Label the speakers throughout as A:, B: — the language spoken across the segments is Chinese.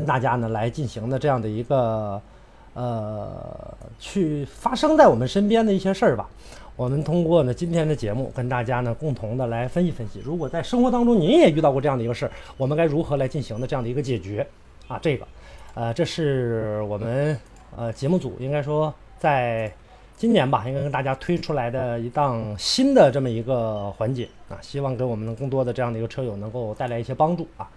A: 跟大家呢来进行的这样的一个呃，去发生在我们身边的一些事儿吧。我们通过呢今天的节目跟大家呢共同的来分析分析，如果在生活当中您也遇到过这样的一个事儿，我们该如何来进行的这样的一个解决啊？这个，呃，这是我们呃节目组应该说在今年吧，应该跟大家推出来的一档新的这么一个环节啊，希望给我们更多的这样的一个车友能够带来一些帮助啊。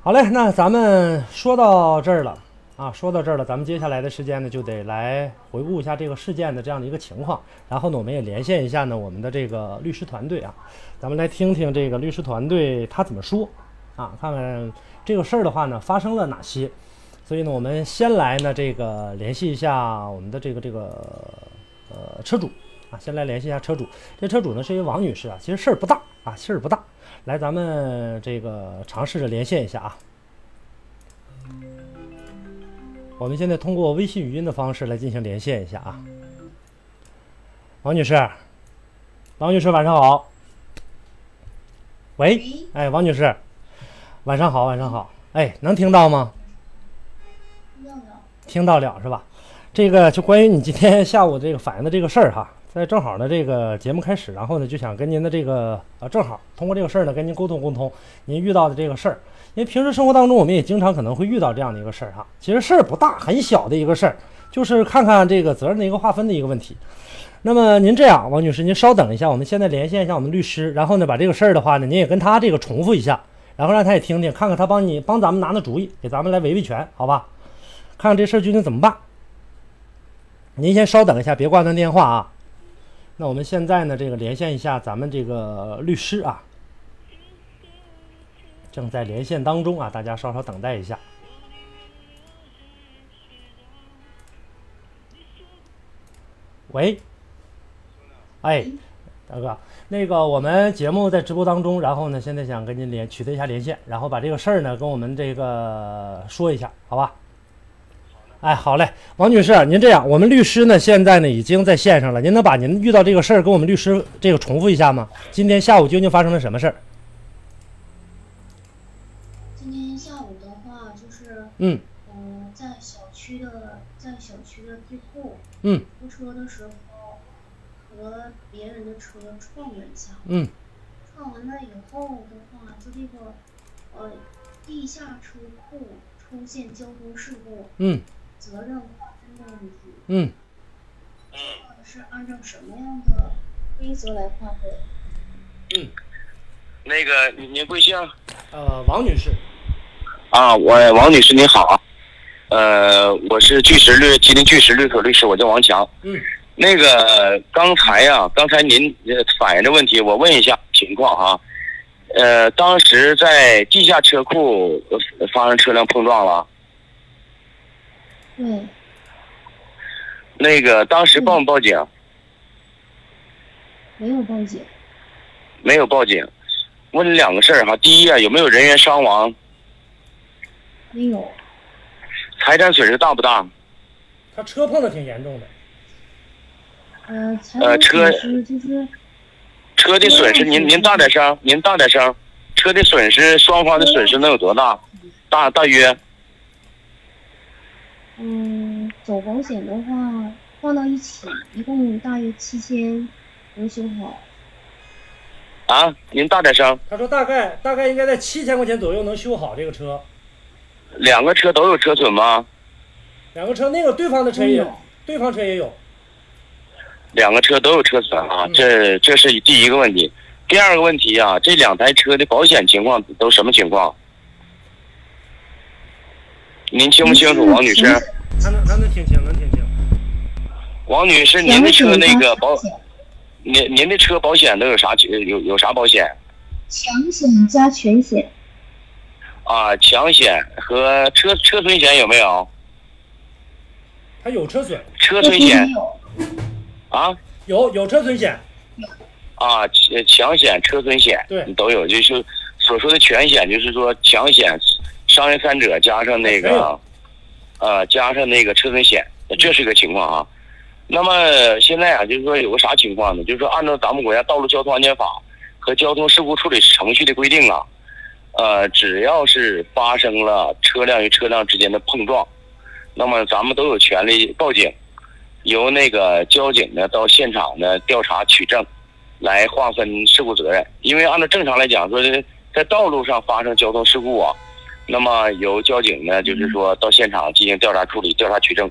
A: 好嘞，那咱们说到这儿了啊，说到这儿了，咱们接下来的时间呢，就得来回顾一下这个事件的这样的一个情况，然后呢，我们也连线一下呢我们的这个律师团队啊，咱们来听听这个律师团队他怎么说啊，看看这个事儿的话呢发生了哪些。所以呢，我们先来呢这个联系一下我们的这个这个呃车主啊，先来联系一下车主。这车主呢是一位王女士啊，其实事儿不大啊，事儿不大。来，咱们这个尝试着连线一下啊。我们现在通过微信语音的方式来进行连线一下啊。王女士，王女士晚上好。喂，哎，王女士，晚上好，晚上好。哎，能听到吗？听到了是吧？这个就关于你今天下午这个反映的这个事儿哈。在正好呢，这个节目开始，然后呢，就想跟您的这个呃，正好通过这个事儿呢，跟您沟通沟通您遇到的这个事儿。因为平时生活当中，我们也经常可能会遇到这样的一个事儿哈。其实事儿不大，很小的一个事儿，就是看看这个责任的一个划分的一个问题。那么您这样，王女士，您稍等一下，我们现在连线一下我们律师，然后呢，把这个事儿的话呢，您也跟他这个重复一下，然后让他也听听，看看他帮你帮咱们拿拿主意，给咱们来维维权，好吧？看看这事儿究竟怎么办。您先稍等一下，别挂断电话啊。那我们现在呢，这个连线一下咱们这个律师啊，正在连线当中啊，大家稍稍等待一下。喂，哎，大哥，那个我们节目在直播当中，然后呢，现在想跟您连取得一下连线，然后把这个事儿呢跟我们这个说一下，好吧？哎，好嘞，王女士，您这样，我们律师呢现在呢已经在线上了，您能把您遇到这个事儿跟我们律师这个重复一下吗？今天下午究竟发生了什么事儿？
B: 今天下午的话，就是
A: 嗯。
B: 嗯、在小区的在小区的地库
A: 嗯。
B: 出车的时候，和别人的车撞了一下，
A: 嗯。
B: 撞完了以后的话，就这个呃地下车库出现交通事故，
A: 嗯
B: 责任划分的问题，
A: 嗯，
B: 呃是按照什么样的规则来划分？
C: 嗯那个您您贵姓？
A: 呃，王女士，
C: 啊，我王女士您好，呃，我是巨石律吉林巨石律所律师，我叫王强。
A: 嗯
C: 那个刚才呀、刚才您呃反映的问题，我问一下情况哈。呃，当时在地下车库呃发生车辆碰撞了，
B: 对，
C: 那个当时报没报警？
B: 没有报警，
C: 没有报警。问你两个事儿哈，第一啊，有没有人员伤亡？
B: 没有，
C: 财产损失大不大？
A: 他车碰的挺严重的。
B: 呃，
C: 呃车
B: 就是
C: 车的损失，您您大点声，您大点声。车的损失，双方的损失能有多大？大大约
B: 嗯，走保险的话放到一起，一共大约七千能修好。
C: 啊？您大点声。
A: 他说大概大概应该在七千块钱左右能修好这个车，
C: 两个车都有车损吗？
A: 两个车那个对方的车也有对方车也有。
C: 两个车都有车损啊
A: 嗯，
C: 这这是第一个问题。第二个问题啊，这两台车的保险情况都什么情况？您清不清楚，王女士？
A: 他能他能听清，能听清。
C: 王女士，您的车那个保，您您的车保险都有啥有有啥保险
B: 强险加全险，
C: 啊？强险和车车损险有没有？
A: 他有车损，
C: 车损险。啊？
A: 有有车损险，
C: 啊，强强险、车损险
A: 对
C: 都有，就是所说的全险，就是说强险、伤人三者加上那个，呃，加上那个车损险，这是个情况啊。那么现在啊，就是说有个啥情况呢？就是说按照咱们国家道路交通安全法和交通事故处理程序的规定啊，呃，只要是发生了车辆与车辆之间的碰撞，那么咱们都有权利报警，由那个交警呢到现场呢调查取证，来划分事故责任。因为按照正常来讲，说是在道路上发生交通事故啊，那么由交警呢就是说到现场进行调查处理、调查取证，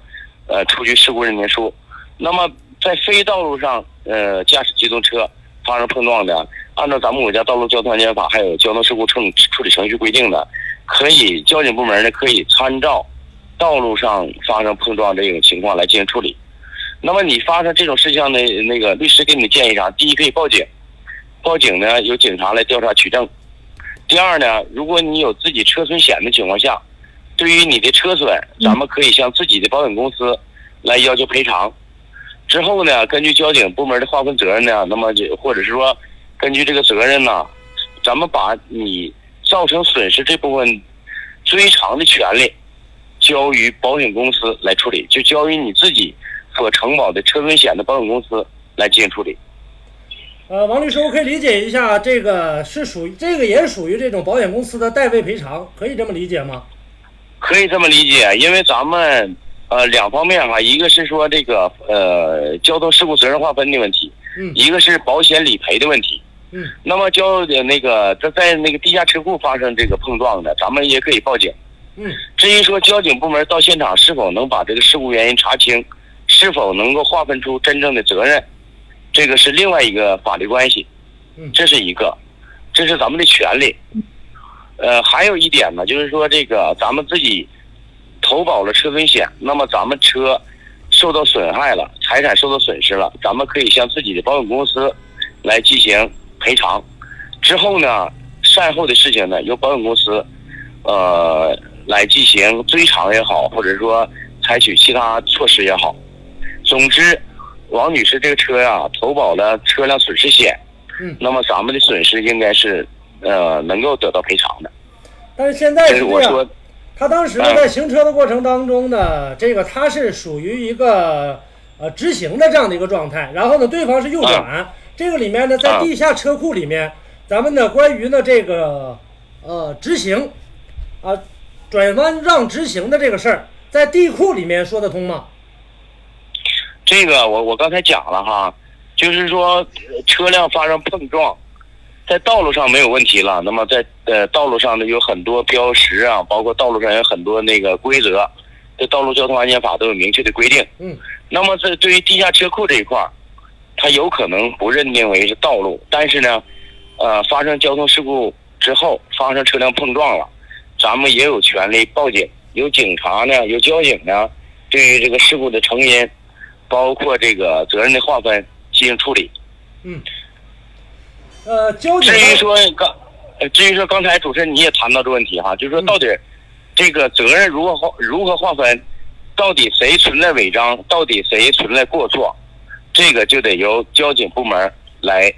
C: 呃，出具事故认定书。那么在非道路上，呃，驾驶机动车发生碰撞的。按照咱们国家道路交通安全法还有交通事故处处理程序规定的，可以交警部门呢可以参照道路上发生碰撞这种情况来进行处理。那么你发生这种事项的那个律师给你的建议啥？第一可以报警，报警呢由警察来调查取证。第二呢，如果你有自己车损险的情况下，对于你的车损，咱们可以向自己的保险公司来要求赔偿。之后呢，根据交警部门的划分责任呢，那么就或者是说。根据这个责任呢，咱们把你造成损失这部分追偿的权利交于保险公司来处理，就交于你自己所承保的车损险的保险公司来进行处理。
A: 呃，王律师，我可以理解一下，这个是属于这个也属于这种保险公司的代位赔偿，可以这么理解吗？
C: 可以这么理解，因为咱们呃两方面哈，一个是说这个呃交通事故责任划分的问题，
A: 嗯，
C: 一个是保险理赔的问题。
A: 嗯，
C: 那么交的那个在在那个地下车库发生这个碰撞的，咱们也可以报警。
A: 嗯，
C: 至于说交警部门到现场是否能把这个事故原因查清，是否能够划分出真正的责任，这个是另外一个法律关系。
A: 嗯，
C: 这是一个，这是咱们的权利。呃，还有一点呢，就是说这个咱们自己投保了车损险，那么咱们车受到损害了，财产受到损失了，咱们可以向自己的保险公司来进行。赔偿之后呢，善后的事情呢，由保险公司，呃，来进行追偿也好，或者说采取其他措施也好。总之，王女士这个车呀，投保了车辆损失险，
A: 嗯，
C: 那么咱们的损失应该是呃能够得到赔偿的。
A: 但是现在是
C: 这样，
A: 他当时呢在行车的过程当中呢，这个他是属于一个呃直行的这样的一个状态，然后呢，对方是右转。这个里面呢，在地下车库里面，咱们呢关于呢这个呃直行啊转弯让直行的这个事儿，在地库里面说得通吗？
C: 这个我我刚才讲了哈，就是说车辆发生碰撞，在道路上没有问题了。那么在呃道路上呢有很多标识啊，包括道路上有很多那个规则，这道路交通安全法都有明确的规定。
A: 嗯。
C: 那么在对于地下车库这一块儿。他有可能不认定为是道路，但是呢，呃，发生交通事故之后，发生车辆碰撞了，咱们也有权利报警，有警察呢，有交警呢，对于这个事故的成因，包括这个责任的划分进行处理。
A: 嗯。呃，交
C: 警。至于说刚，至于说刚才主持人你也谈到这问题哈，就是说到底这个责任如何划如何划分，到底谁存在违章，到底谁存在过错？这个就得由交警部门来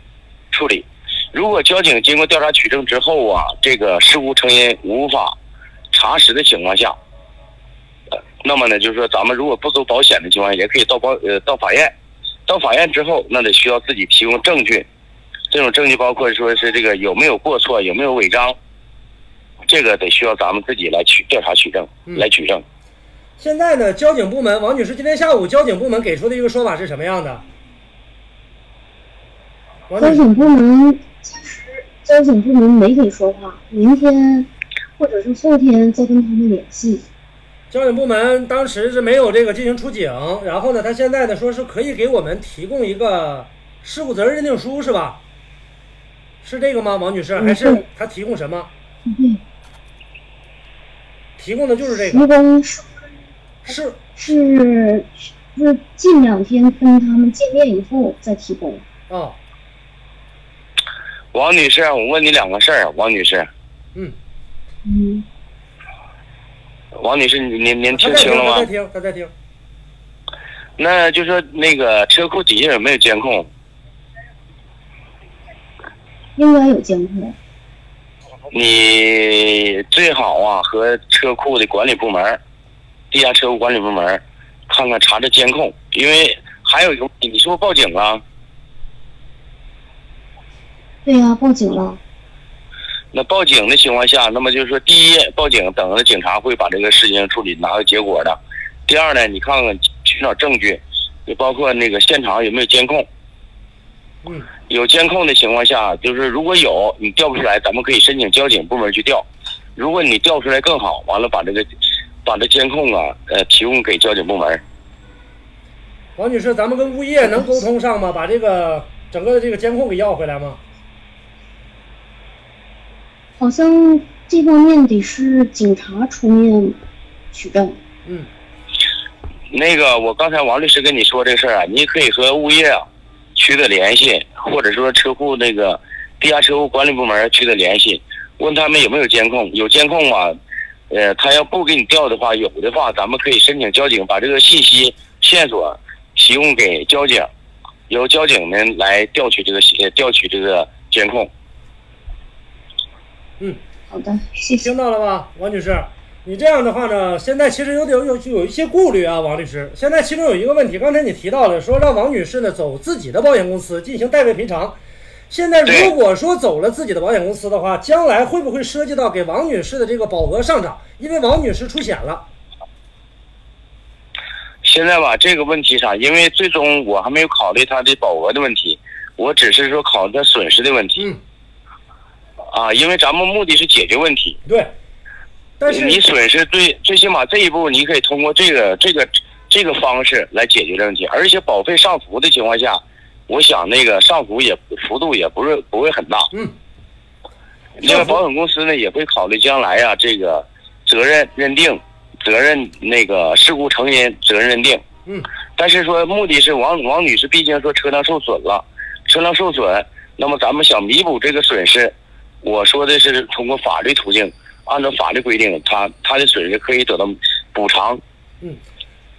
C: 处理。如果交警经过调查取证之后啊，这个事故成因无法查实的情况下，那么呢，就是说咱们如果不走保险的情况下，也可以到保呃到法院。到法院之后，那得需要自己提供证据。这种证据包括说是这个有没有过错，有没有违章，这个得需要咱们自己来取调查取证来取证。
A: 现在呢，交警部门，王女士，今天下午交警部门给出的一个说法是什么样的？
D: 交警部门其实交警部门没给说话，明天或者是后天再跟他们联系。
A: 交警部门当时是没有这个进行出警，然后呢，他现在呢说是可以给我们提供一个事故责任认定书，是吧？是这个吗，王女士？还是他提供什么？
D: 嗯，
A: 提供的就是这个。
D: 提供
A: 是
D: 是是近两天跟他们见面以后再提供
A: 啊。
C: 王女士，我问你两个事儿，王女士。
A: 嗯
D: 嗯。
C: 王女士，您您您听清了吗？
A: 他在听，他在听。
C: 那就说那个车库底下有没有监控？
D: 应该有监控。
C: 你最好啊，和车库的管理部门。地下车库管理部门，看看查查监控，因为还有一个，你是不是报警了？
D: 对呀，报警了。
C: 那报警的情况下，那么就是说，第一，报警等着警察会把这个事情处理拿到结果的；第二呢，你看看寻找证据，就包括那个现场有没有监控。
A: 嗯，
C: 有监控的情况下，就是如果有你调不出来，咱们可以申请交警部门去调。如果你调出来更好，完了把这个把这监控啊，呃，提供给交警部门。
A: 王女士，咱们跟物业能沟通上吗？把这个整个的这个监控给要回来吗？
D: 好像这方面得是警察出面取证。
A: 嗯，
C: 那个，我刚才王律师跟你说这事儿啊，你可以和物业啊取得联系，或者说车库那个地下车库管理部门取得联系，问他们有没有监控。有监控啊，呃，他要不给你调的话，有的话，咱们可以申请交警把这个信息线索提供给交警，由交警们来调取这个呃调取这个监控。
A: 嗯，
D: 好的，谢谢。
A: 听到了吧，王女士？你这样的话呢，现在其实有点有有一些顾虑啊，王律师。现在其中有一个问题，刚才你提到了，说让王女士呢走自己的保险公司进行代位赔偿。现在如果说走了自己的保险公司的话，将来会不会涉及到给王女士的这个保额上涨？因为王女士出险了。
C: 现在吧，这个问题啥？因为最终我还没有考虑她的保额的问题，我只是说考虑她损失的问题。
A: 嗯，
C: 啊，因为咱们目的是解决问题。
A: 对。但是
C: 你损失最最起码这一步，你可以通过这个这个这个方式来解决这问题。而且保费上浮的情况下，我想那个上浮也幅度也不是不会很大。
A: 嗯。
C: 另外，保险公司呢也会考虑将来啊、这个责任认定、责任那个事故成因责任认定。
A: 嗯。
C: 但是说目的是王王女士，毕竟说车辆受损了，车辆受损，那么咱们想弥补这个损失，我说的是通过法律途径。按照法律规定，他他的损失可以得到补偿。
A: 嗯，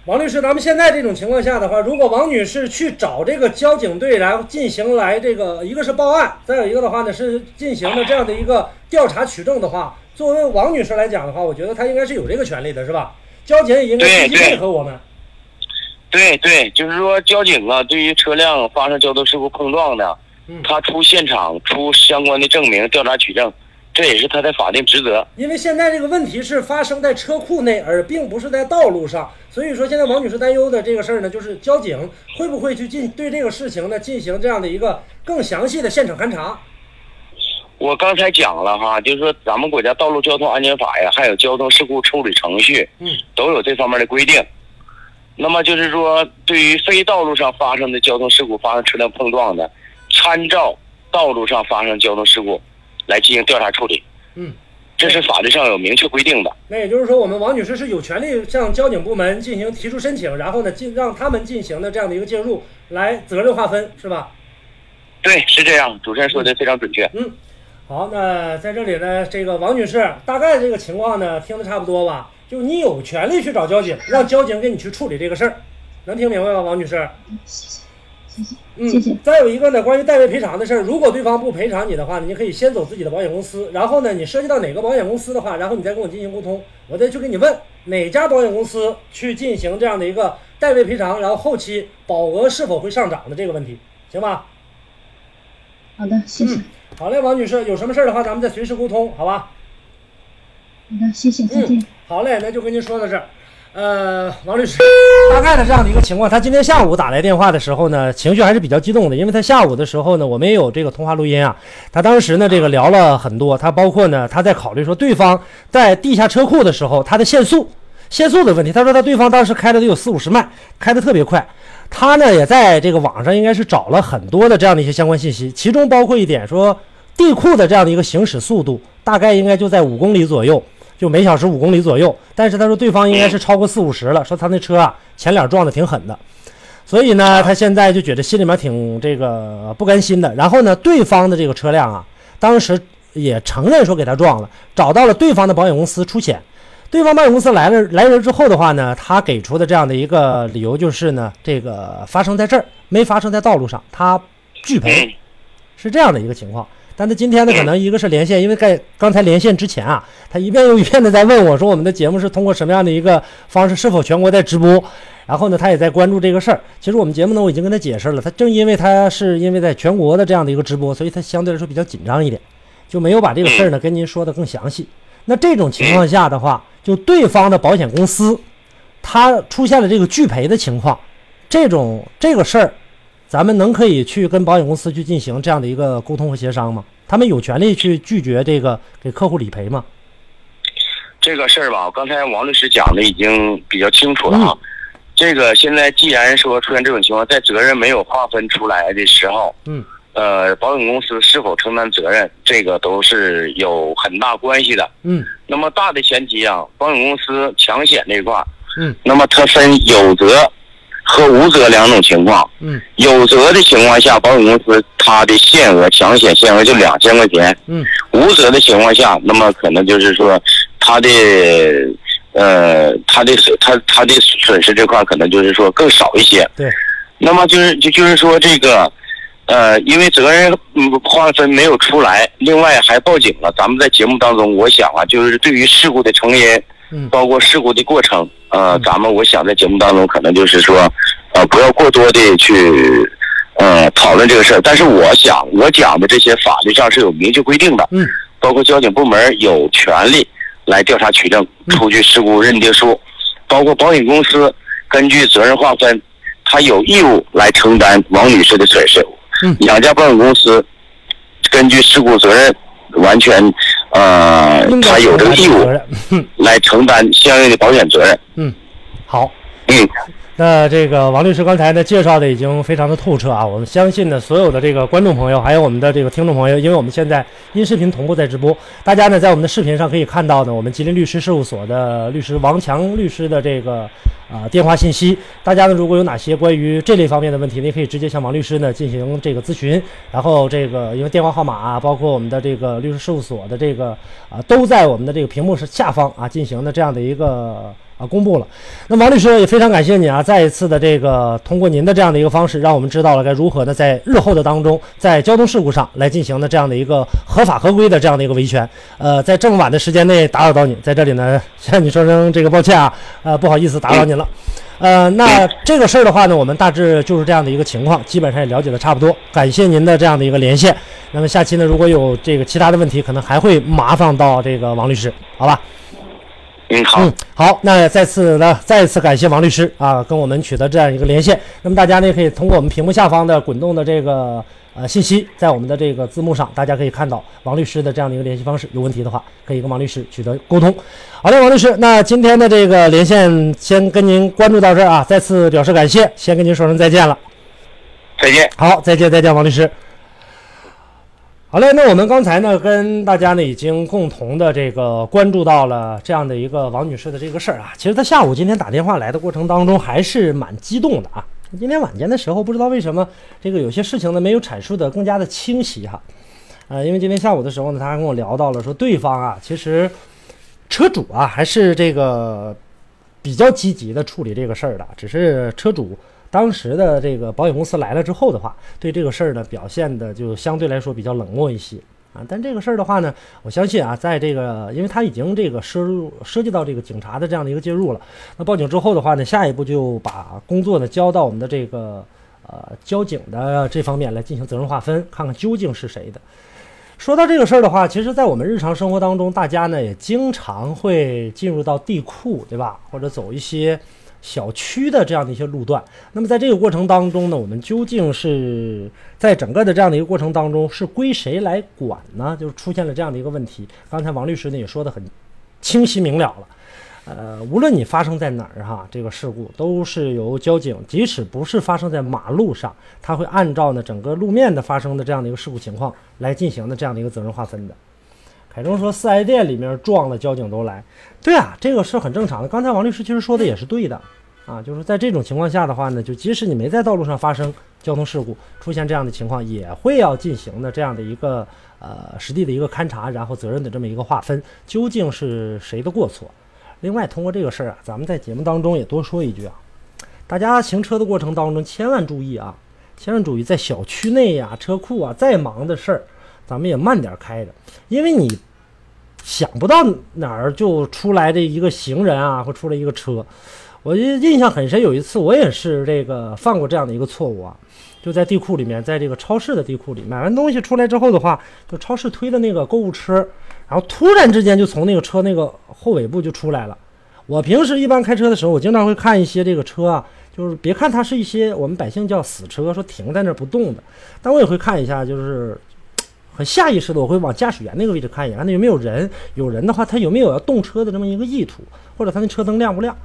A: 王律师，咱们现在这种情况下的话，如果王女士去找这个交警队来进行来这个，一个是报案，再有一个的话呢是进行的这样的一个调查取证的话，作为王女士来讲的话，我觉得她应该是有这个权利的，是吧？交警也应该积极配合我们。
C: 对对，就是说交警啊，对于车辆发生交通事故碰撞的，
A: 嗯，
C: 他出现场出相关的证明，调查取证。这也是他的法定职责，
A: 因为现在这个问题是发生在车库内，而并不是在道路上，所以说现在王女士担忧的这个事儿呢，就是交警会不会去进对这个事情呢进行这样的一个更详细的现场勘查。
C: 我刚才讲了哈，就是说咱们国家道路交通安全法呀，还有交通事故处理程序，
A: 嗯，
C: 都有这方面的规定。那么就是说，对于非道路上发生的交通事故，发生车辆碰撞的，参照道路上发生交通事故。来进行调查处理，
A: 嗯，
C: 这是法律上有明确规定的。
A: 那也就是说，我们王女士是有权利向交警部门进行提出申请，然后呢，进让他们进行的这样的一个介入，来责任划分，是吧？
C: 对，是这样。主持人说的非常准确。
A: 嗯，好，那在这里呢，这个王女士大概这个情况呢，听得差不多吧？就你有权利去找交警，让交警给你去处理这个事儿，能听明白吗，王女士？嗯，
D: 谢谢。
A: 再有一个呢，关于代位赔偿的事儿，如果对方不赔偿你的话，你可以先走自己的保险公司，然后呢，你涉及到哪个保险公司的话，然后你再跟我进行沟通，我再去给你问哪家保险公司去进行这样的一个代位赔偿，然后后期保额是否会上涨的这个问题，行吧？
D: 好的，谢谢。
A: 嗯好嘞，王女士，有什么事儿的话，咱们再随时沟通，好吧？
D: 好的，谢谢，再见。
A: 嗯，好嘞，那就跟您说到这儿。呃，王律师，大概的这样的一个情况，他今天下午打来电话的时候呢，情绪还是比较激动的，因为他下午的时候呢，我们也有这个通话录音啊。他当时呢，这个聊了很多，他包括呢，他在考虑说对方在地下车库的时候，他的限速、限速的问题。他说他对方当时开的得有四五十迈，开的特别快。他呢也在这个网上应该是找了很多的这样的一些相关信息，其中包括一点说地库的这样的一个行驶速度大概应该就在五公里左右。就每小时五公里左右，但是他说对方应该是超过四五十了，说他那车啊前脸撞的挺狠的，所以呢，他现在就觉得心里面挺这个不甘心的。然后呢，对方的这个车辆啊，当时也承认说给他撞了，找到了对方的保险公司出险。对方保险公司来了来人之后的话呢，他给出的这样的一个理由就是呢，这个发生在这儿，没发生在道路上，他拒赔，是这样的一个情况。但他今天呢，可能一个是连线，因为在刚才连线之前啊，他一遍又一遍的在问我说，我们的节目是通过什么样的一个方式，是否全国在直播？然后呢，他也在关注这个事儿。其实我们节目呢，我已经跟他解释了，他正因为他是因为在全国的这样的一个直播，所以他相对来说比较紧张一点。就没有把这个事儿呢跟您说的更详细。那这种情况下的话，就对方的保险公司，他出现了这个拒赔的情况，这种这个事儿，咱们能可以去跟保险公司去进行这样的一个沟通和协商吗？他们有权利去拒绝这个给客户理赔吗？
C: 这个事儿吧，刚才王律师讲的已经比较清楚了啊。这个现在既然说出现这种情况，在责任没有划分出来的时候，
A: 嗯，
C: 呃，保险公司是否承担责任，这个都是有很大关系的。
A: 嗯
C: 那么大的前提啊，保险公司强险这块儿，
A: 嗯
C: 那么它分有责和无责两种情况。
A: 嗯
C: 有责的情况下，保险公司它的限额强险限额就两千块钱；
A: 嗯
C: 无责的情况下，那么可能就是说它的呃它的损它它的损失这块可能就是说更少一些。
A: 对。
C: 那么就是就就是说这个。呃，因为责任嗯划分没有出来，另外还报警了。咱们在节目当中，我想啊，就是对于事故的成因，
A: 嗯。
C: 包括事故的过程，呃，
A: 嗯。
C: 咱们我想在节目当中可能就是说，呃，不要过多的去呃讨论这个事儿。但是我想，我讲的这些法律上是有明确规定的，
A: 嗯。
C: 包括交警部门有权利来调查取证、
A: 嗯。
C: 出具事故认定书，包括保险公司根据责任划分，他有义务来承担王女士的损失。
A: 嗯。
C: 两家保险公司根据事故责任完全，呃他有这个义务来承担相应的保险责任。
A: 嗯，好。
C: 嗯，
A: 那这个王律师刚才呢介绍的已经非常的透彻啊，我们相信呢所有的这个观众朋友，还有我们的这个听众朋友，因为我们现在音视频同步在直播，大家呢在我们的视频上可以看到呢我们吉林律师事务所的律师王强律师的这个啊、电话信息，大家呢如果有哪些关于这类方面的问题，您可以直接向王律师呢进行这个咨询，然后这个因为电话号码啊，包括我们的这个律师事务所的这个啊都在我们的这个屏幕是下方啊进行的这样的一个。啊，公布了。那王律师也非常感谢你啊，再一次的这个通过您的这样的一个方式，让我们知道了该如何呢，在日后的当中，在交通事故上来进行的这样的一个合法合规的这样的一个维权。呃，在这么晚的时间内打扰到你，在这里呢向你说声这个抱歉啊，呃，不好意思打扰您了。呃，那这个事儿的话呢，我们大致就是这样的一个情况，基本上也了解的差不多。感谢您的这样的一个连线。那么下期呢，如果有这个其他的问题，可能还会麻烦到这个王律师，好吧？
C: 嗯，好，
A: 嗯，好，那再次呢，再次感谢王律师啊，跟我们取得这样一个连线。那么大家呢，也可以通过我们屏幕下方的滚动的这个呃信息，在我们的这个字幕上，大家可以看到王律师的这样的一个联系方式。有问题的话，可以跟王律师取得沟通。好的，王律师，那今天的这个连线先跟您关注到这儿啊，再次表示感谢，先跟您说声再见了。
C: 再见。
A: 好，再见，再见，王律师。好嘞，那我们刚才呢，跟大家呢已经共同的这个关注到了这样的一个王女士的这个事儿啊。其实她下午今天打电话来的过程当中，还是蛮激动的啊。今天晚间的时候，不知道为什么这个有些事情呢没有阐述的更加的清晰哈。呃，因为今天下午的时候呢，她还跟我聊到了说，对方啊，其实车主啊还是这个比较积极的处理这个事儿的，只是车主。当时的这个保险公司来了之后的话，对这个事儿呢表现的就相对来说比较冷漠一些啊。但这个事儿的话呢，我相信啊，在这个因为他已经这个涉入涉及到这个警察的这样的一个介入了，那报警之后的话呢，下一步就把工作呢交到我们的这个呃交警的这方面来进行责任划分，看看究竟是谁的。说到这个事儿的话，其实，在我们日常生活当中，大家呢也经常会进入到地库，对吧？或者走一些。小区的这样的一些路段，那么在这个过程当中呢，我们究竟是在整个的这样的一个过程当中是归谁来管呢？就是出现了这样的一个问题。刚才王律师呢也说的很清晰明了了，呃，无论你发生在哪儿哈，这个事故都是由交警，即使不是发生在马路上，他会按照呢整个路面的发生的这样的一个事故情况来进行的这样的一个责任划分的。凯中说：“四 S 店里面撞了，交警都来。对啊，这个是很正常的。刚才王律师其实说的也是对的啊，就是在这种情况下的话呢，就即使你没在道路上发生交通事故，出现这样的情况，也会要进行的这样的一个呃实地的一个勘查，然后责任的这么一个划分，究竟是谁的过错？另外，通过这个事儿啊，咱们在节目当中也多说一句啊，大家行车的过程当中千万注意啊，千万注意在小区内呀、车库啊，再忙的事儿。”咱们也慢点开着，因为你想不到哪儿就出来这一个行人啊，或出来一个车。我印象很深，有一次我也是这个犯过这样的一个错误啊，就在地库里面，在这个超市的地库里买完东西出来之后的话，就超市推的那个购物车，然后突然之间就从那个车那个后尾部就出来了。我平时一般开车的时候，我经常会看一些这个车啊，就是别看它是一些我们百姓叫死车，说停在那儿不动的，但我也会看一下，就是下意识的我会往驾驶员那个位置看一眼，看他有没有人，有人的话他有没有要动车的这么一个意图，或者他那车灯亮不亮。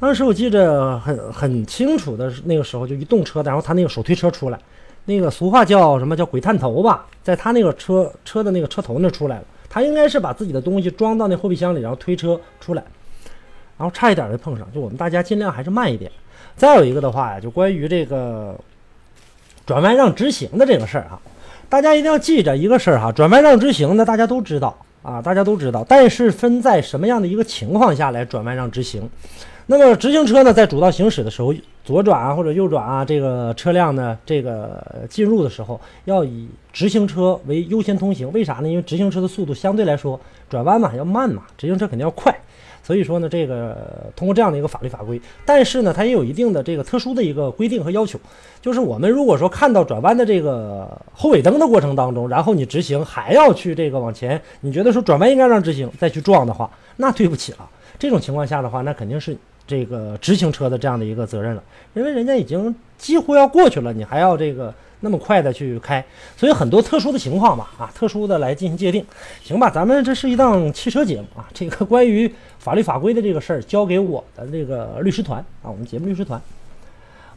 A: 当时我记着很很清楚的，那个时候就一动车，然后他那个手推车出来，那个俗话叫什么叫鬼探头吧，在他那个车车的那个车头那出来了，他应该是把自己的东西装到那后备箱里，然后推车出来，然后差一点就碰上，就我们大家尽量还是慢一点。再有一个的话呀，就关于这个转弯让直行的这个事儿啊，大家一定要记着一个事儿哈，转弯让直行呢，大家都知道啊，大家都知道，但是分在什么样的一个情况下来转弯让直行。那么直行车呢，在主道行驶的时候，左转啊或者右转啊，这个车辆呢，这个进入的时候要以直行车为优先通行。为啥呢？因为直行车的速度相对来说转弯嘛要慢嘛，直行车肯定要快。所以说呢，这个通过这样的一个法律法规，但是呢，它也有一定的这个特殊的一个规定和要求，就是我们如果说看到转弯的这个后尾灯的过程当中，然后你直行还要去这个往前，你觉得说转弯应该让直行再去撞的话，那对不起了。这种情况下的话，那肯定是。这个直行车的这样的一个责任了，因为人家已经几乎要过去了，你还要这个那么快的去开，所以很多特殊的情况吧，啊，特殊的来进行界定，行吧？咱们这是一档汽车节目啊，这个关于法律法规的这个事儿，交给我的这个律师团啊，我们节目律师团，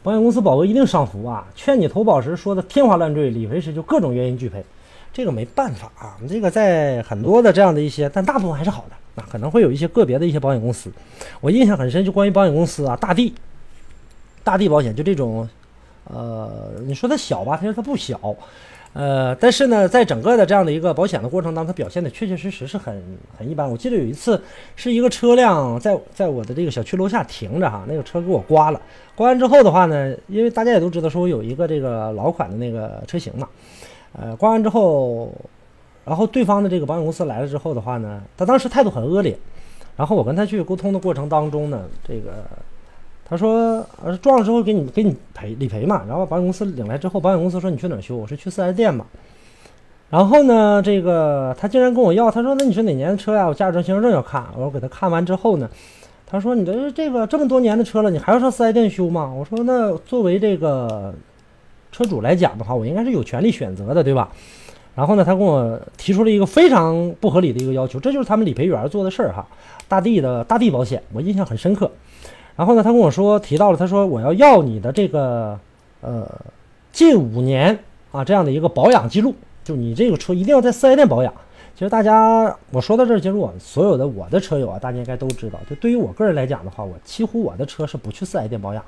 A: 保险公司保额一定上浮啊，劝你投保时说的天花乱坠，理赔时就各种原因拒赔，这个没办法啊，这个在很多的这样的一些，但大部分还是好的。那可能会有一些个别的一些保险公司，我印象很深，就关于保险公司啊，大地，大地保险就这种，呃，你说它小吧，其实它不小，呃，但是呢，在整个的这样的一个保险的过程当中，它表现的确确实实是很很一般。我记得有一次是一个车辆在在我的这个小区楼下停着哈，那个车给我刮了，刮完之后的话呢，因为大家也都知道说我有一个这个老款的那个车型嘛，呃，刮完之后。然后对方的这个保险公司来了之后的话呢，他当时态度很恶劣。然后我跟他去沟通的过程当中呢，这个他说呃撞了之后给你给你赔理赔嘛。然后保险公司领来之后，保险公司说你去哪儿修？我说去四 S 店吧。然后呢，这个他竟然跟我要，他说那你是哪年的车呀？我驾驶证、行驶证要看。我说给他看完之后呢，他说你这这个这么多年的车了，你还要上四 S 店修吗？我说那作为这个车主来讲的话，我应该是有权利选择的，对吧？然后呢，他跟我提出了一个非常不合理的一个要求，这就是他们理赔员做的事儿哈。大地的大地保险，我印象很深刻。然后呢，他跟我说提到了，他说我要要你的这个呃近五年啊这样的一个保养记录，就你这个车一定要在四 S 店保养。其实大家我说到这儿，其实我所有的我的车友啊，大家应该都知道，就对于我个人来讲的话，我几乎我的车是不去四 S 店保养。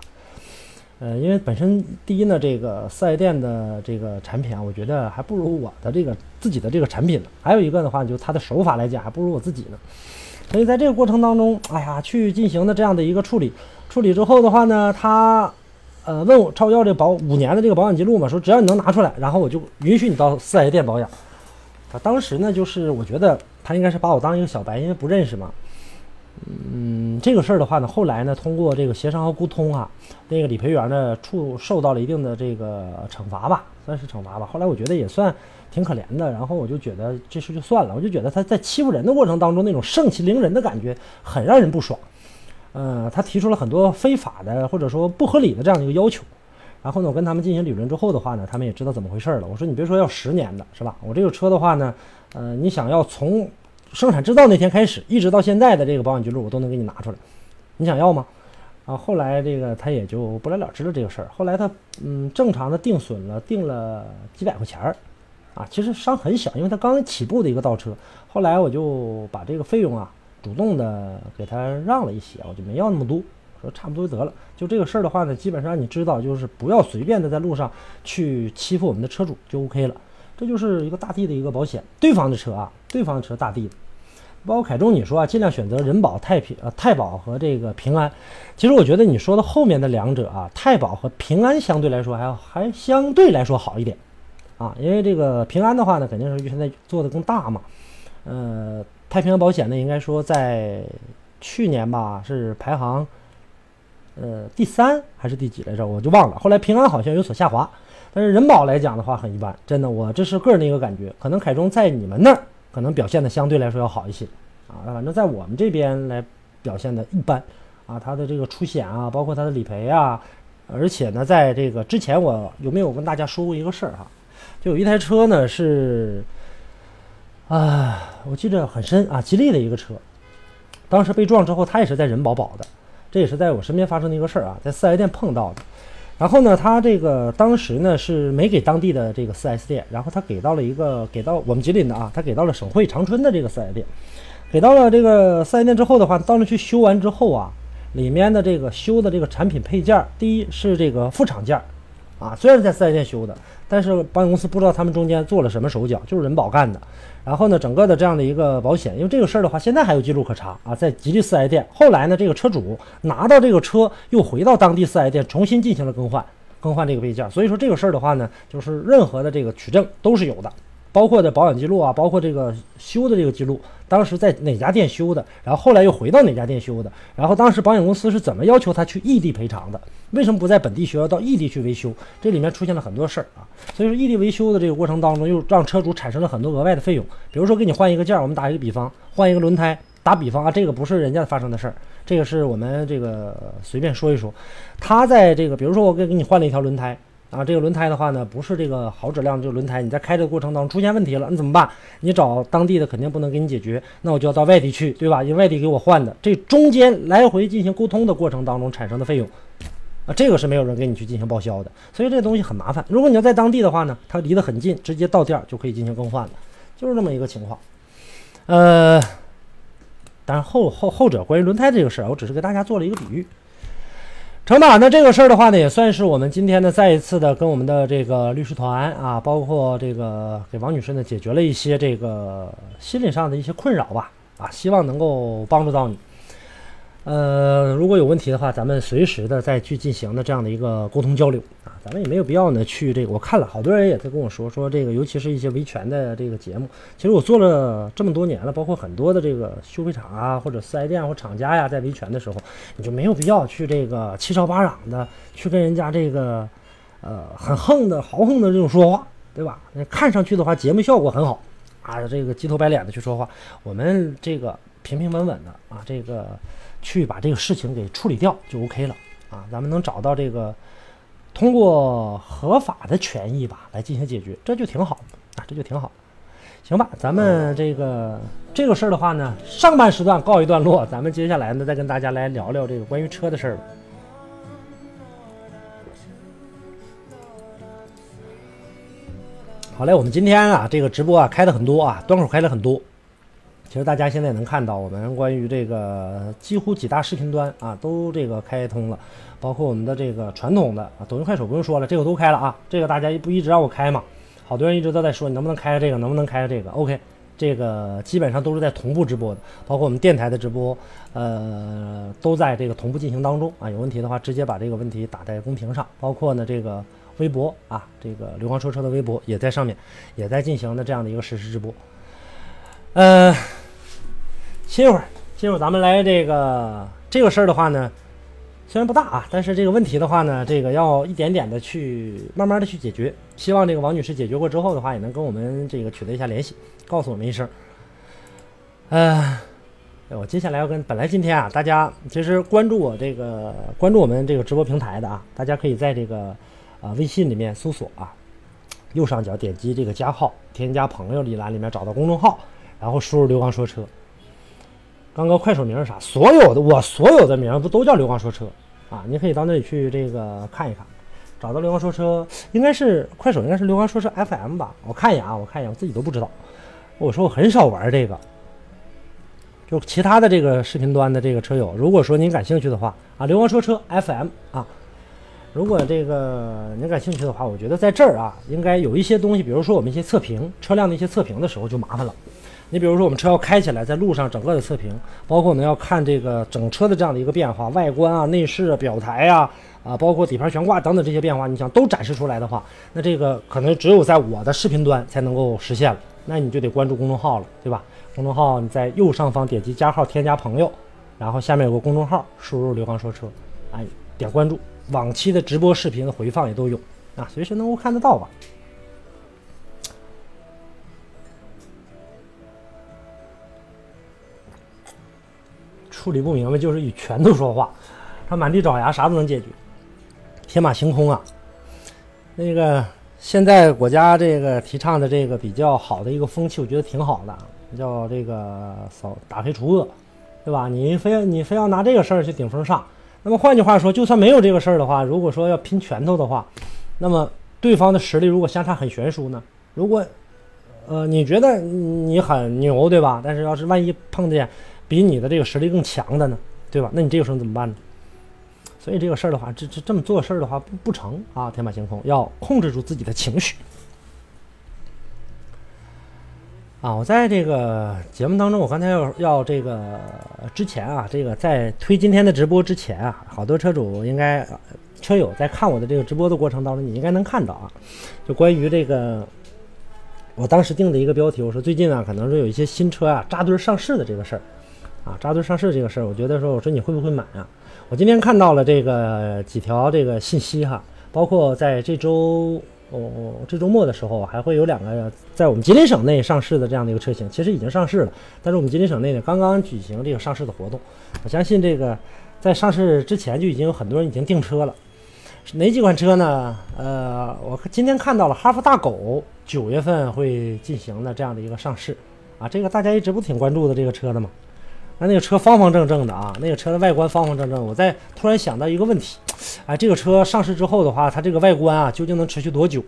A: 呃，因为本身第一呢，这个四 S 店的这个产品啊，我觉得还不如我的这个自己的这个产品呢。还有一个的话，就它的手法来讲，还不如我自己呢。所以在这个过程当中，哎呀，去进行的这样的一个处理，处理之后的话呢，他呃问我超要这保五年的这个保养记录嘛，说只要你能拿出来，然后我就允许你到四 S 店保养。他当时呢，就是我觉得他应该是把我当一个小白，因为不认识嘛。嗯，这个事儿的话呢，后来呢，通过这个协商和沟通啊，那个理赔员呢，处受到了一定的这个惩罚吧，算是惩罚吧。后来我觉得也算挺可怜的，然后我就觉得这事就算了，我就觉得他在欺负人的过程当中那种盛气凌人的感觉很让人不爽。呃，他提出了很多非法的或者说不合理的这样的一个要求，然后呢，我跟他们进行理论之后的话呢，他们也知道怎么回事了。我说你别说要十年的是吧？我这个车的话呢，呃，你想要从。生产制造那天开始，一直到现在的这个保养记录，我都能给你拿出来。你想要吗？啊，后来这个他也就不了了之了这个事儿。后来他嗯，正常的定损了，定了几百块钱儿，啊，其实伤很小，因为他刚起步的一个倒车。后来我就把这个费用啊，主动的给他让了一些，我就没要那么多，说差不多就得了。就这个事儿的话呢，基本上你知道，就是不要随便的在路上去欺负我们的车主就 OK 了。这就是一个大地的一个保险，对方的车啊，对方的车大地的。包括凯中，你说啊，尽量选择人保、太平、呃太保和这个平安。其实我觉得你说的后面的两者啊，太保和平安相对来说还要还相对来说好一点，啊，因为这个平安的话呢，肯定是现在做的更大嘛，呃。太平洋保险呢，应该说在去年吧是排行呃第三还是第几来着，我就忘了。后来平安好像有所下滑，但是人保来讲的话很一般，真的，我这是个人的一个感觉。可能凯中在你们那儿可能表现的相对来说要好一些啊，反正在我们这边来表现的一般啊，它的这个出险啊，包括它的理赔啊，而且呢，在这个之前我有没有跟大家说过一个事儿哈？就有一台车呢是啊，我记得很深啊，吉利的一个车，当时被撞之后，他也是在人保保的。这也是在我身边发生的一个事儿啊，在四 S 店碰到的。然后呢，他这个当时呢是没给当地的这个四 S 店，然后他给到了一个给到我们吉林的啊，他给到了省会长春的这个四 S 店。给到了这个四 S 店之后的话，到那去修完之后啊，里面的这个修的这个产品配件，第一是这个副厂件，啊，虽然是在四 S 店修的，但是保险公司不知道他们中间做了什么手脚，就是人保干的。然后呢，整个的这样的一个保险，因为这个事儿的话，现在还有记录可查啊，在吉利四 S 店。后来呢，这个车主拿到这个车，又回到当地四 S 店重新进行了更换，更换这个配件。所以说这个事儿的话呢，就是任何的这个取证都是有的，包括的保养记录啊，包括这个修的这个记录，当时在哪家店修的，然后后来又回到哪家店修的，然后当时保险公司是怎么要求他去异地赔偿的？为什么不在本地修，要到异地去维修？这里面出现了很多事儿啊。所以说异地维修的这个过程当中，又让车主产生了很多额外的费用。比如说给你换一个件儿，我们打一个比方，换一个轮胎，打比方啊，这个不是人家发生的事儿，这个是我们这个随便说一说。他在这个，比如说我给给你换了一条轮胎啊，这个轮胎的话呢，不是这个好质量的这个轮胎，你在开的过程当中出现问题了，你怎么办？你找当地的肯定不能给你解决，那我就要到外地去，对吧？因为外地给我换的，这中间来回进行沟通的过程当中产生的费用。啊，这个是没有人给你去进行报销的，所以这东西很麻烦。如果你要在当地的话呢，它离得很近，直接到店就可以进行更换了，就是这么一个情况。呃，当然后后后者关于轮胎这个事儿，我只是给大家做了一个比喻。成吧，那这个事儿的话呢，也算是我们今天呢再一次的跟我们的这个律师团啊，包括这个给王女士呢解决了一些这个心理上的一些困扰吧，啊，希望能够帮助到你。呃，如果有问题的话，咱们随时的再去进行的这样的一个沟通交流啊，咱们也没有必要呢去这个。我看了好多人也在跟我说说这个，尤其是一些维权的这个节目。其实我做了这么多年了，包括很多的这个修配厂啊，或者四 S 店或厂家呀，在维权的时候，你就没有必要去这个七吵八嚷的去跟人家这个呃很横的豪横的这种说话，对吧？那看上去的话，节目效果很好啊，这个鸡头白脸的去说话。我们这个平平稳稳的啊，这个。去把这个事情给处理掉就 OK 了啊！咱们能找到这个通过合法的权益吧来进行解决，这就挺好啊，这就挺好。行吧，咱们这个这个事儿的话呢，上半时段告一段落，咱们接下来呢再跟大家来聊聊这个关于车的事儿。好嘞，我们今天啊这个直播啊开的很多啊，端口开了很多。其实大家现在能看到，我们关于这个几乎几大视频端啊都这个开通了，包括我们的这个传统的啊，抖音、快手不用说了，这个都开了啊。这个大家不一直让我开嘛？好多人一直都在说你能不能开这个，能不能开这个？OK，这个基本上都是在同步直播的，包括我们电台的直播，呃，都在这个同步进行当中啊。有问题的话，直接把这个问题打在公屏上，包括呢这个微博啊，这个刘光说车的微博也在上面，也在进行的这样的一个实时直播，呃。歇一会儿，歇会儿，咱们来这个这个事儿的话呢，虽然不大啊，但是这个问题的话呢，这个要一点点的去慢慢的去解决。希望这个王女士解决过之后的话，也能跟我们这个取得一下联系，告诉我们一声。呃，我接下来要跟本来今天啊，大家其实关注我这个关注我们这个直播平台的啊，大家可以在这个啊微信里面搜索啊，右上角点击这个加号，添加朋友一栏里面找到公众号，然后输入刘刚说车。刚刚快手名是啥？所有的我所有的名不都叫刘刚说车啊？你可以到那里去这个看一看，找到刘刚说车，应该是快手，应该是刘刚说车 FM 吧？我看一眼啊，我看一眼，我自己都不知道。我说我很少玩这个，就其他的这个视频端的这个车友，如果说您感兴趣的话啊，刘刚说车 FM 啊，如果这个您感兴趣的话，我觉得在这儿啊，应该有一些东西，比如说我们一些测评车辆的一些测评的时候就麻烦了。你比如说，我们车要开起来，在路上整个的测评，包括我们要看这个整车的这样的一个变化，外观啊、内饰啊、表台啊，啊，包括底盘悬挂等等这些变化，你想都展示出来的话，那这个可能只有在我的视频端才能够实现了。那你就得关注公众号了，对吧？公众号你在右上方点击加号添加朋友，然后下面有个公众号，输入刘刚说车，哎，点关注，往期的直播视频的回放也都有啊，随时能够看得到吧。处理不明白就是以拳头说话，他满地找牙，啥都能解决，天马行空啊。那个现在国家这个提倡的这个比较好的一个风气，我觉得挺好的，叫这个扫打黑除恶，对吧？你非要你非要拿这个事儿去顶风上，那么换句话说，就算没有这个事儿的话，如果说要拼拳头的话，那么对方的实力如果相差很悬殊呢？如果呃你觉得你很牛，对吧？但是要是万一碰见比你的这个实力更强的呢，对吧？那你这个时候怎么办呢？所以这个事儿的话，这这这么做事儿的话不不成啊，天马行空，要控制住自己的情绪。啊，我在这个节目当中，我刚才要要这个之前啊，这个在推今天的直播之前啊，好多车主应该车友在看我的这个直播的过程当中，你应该能看到啊，就关于这个我当时定的一个标题，我说最近啊，可能是有一些新车啊扎堆上市的这个事儿啊，扎堆上市这个事儿，我觉得说，我说你会不会买啊？我今天看到了这个几条这个信息哈，包括在这周哦这周末的时候，还会有两个在我们吉林省内上市的这样的一个车型，其实已经上市了，但是我们吉林省内呢刚刚举行这个上市的活动，我相信这个在上市之前就已经有很多人已经订车了，哪几款车呢？呃，我今天看到了哈弗大狗九月份会进行的这样的一个上市啊，这个大家一直不挺关注的这个车的吗？那个车方方正正的啊，那个车的外观方方正正。我在突然想到一个问题，哎，这个车上市之后的话，它这个外观啊，究竟能持续多久？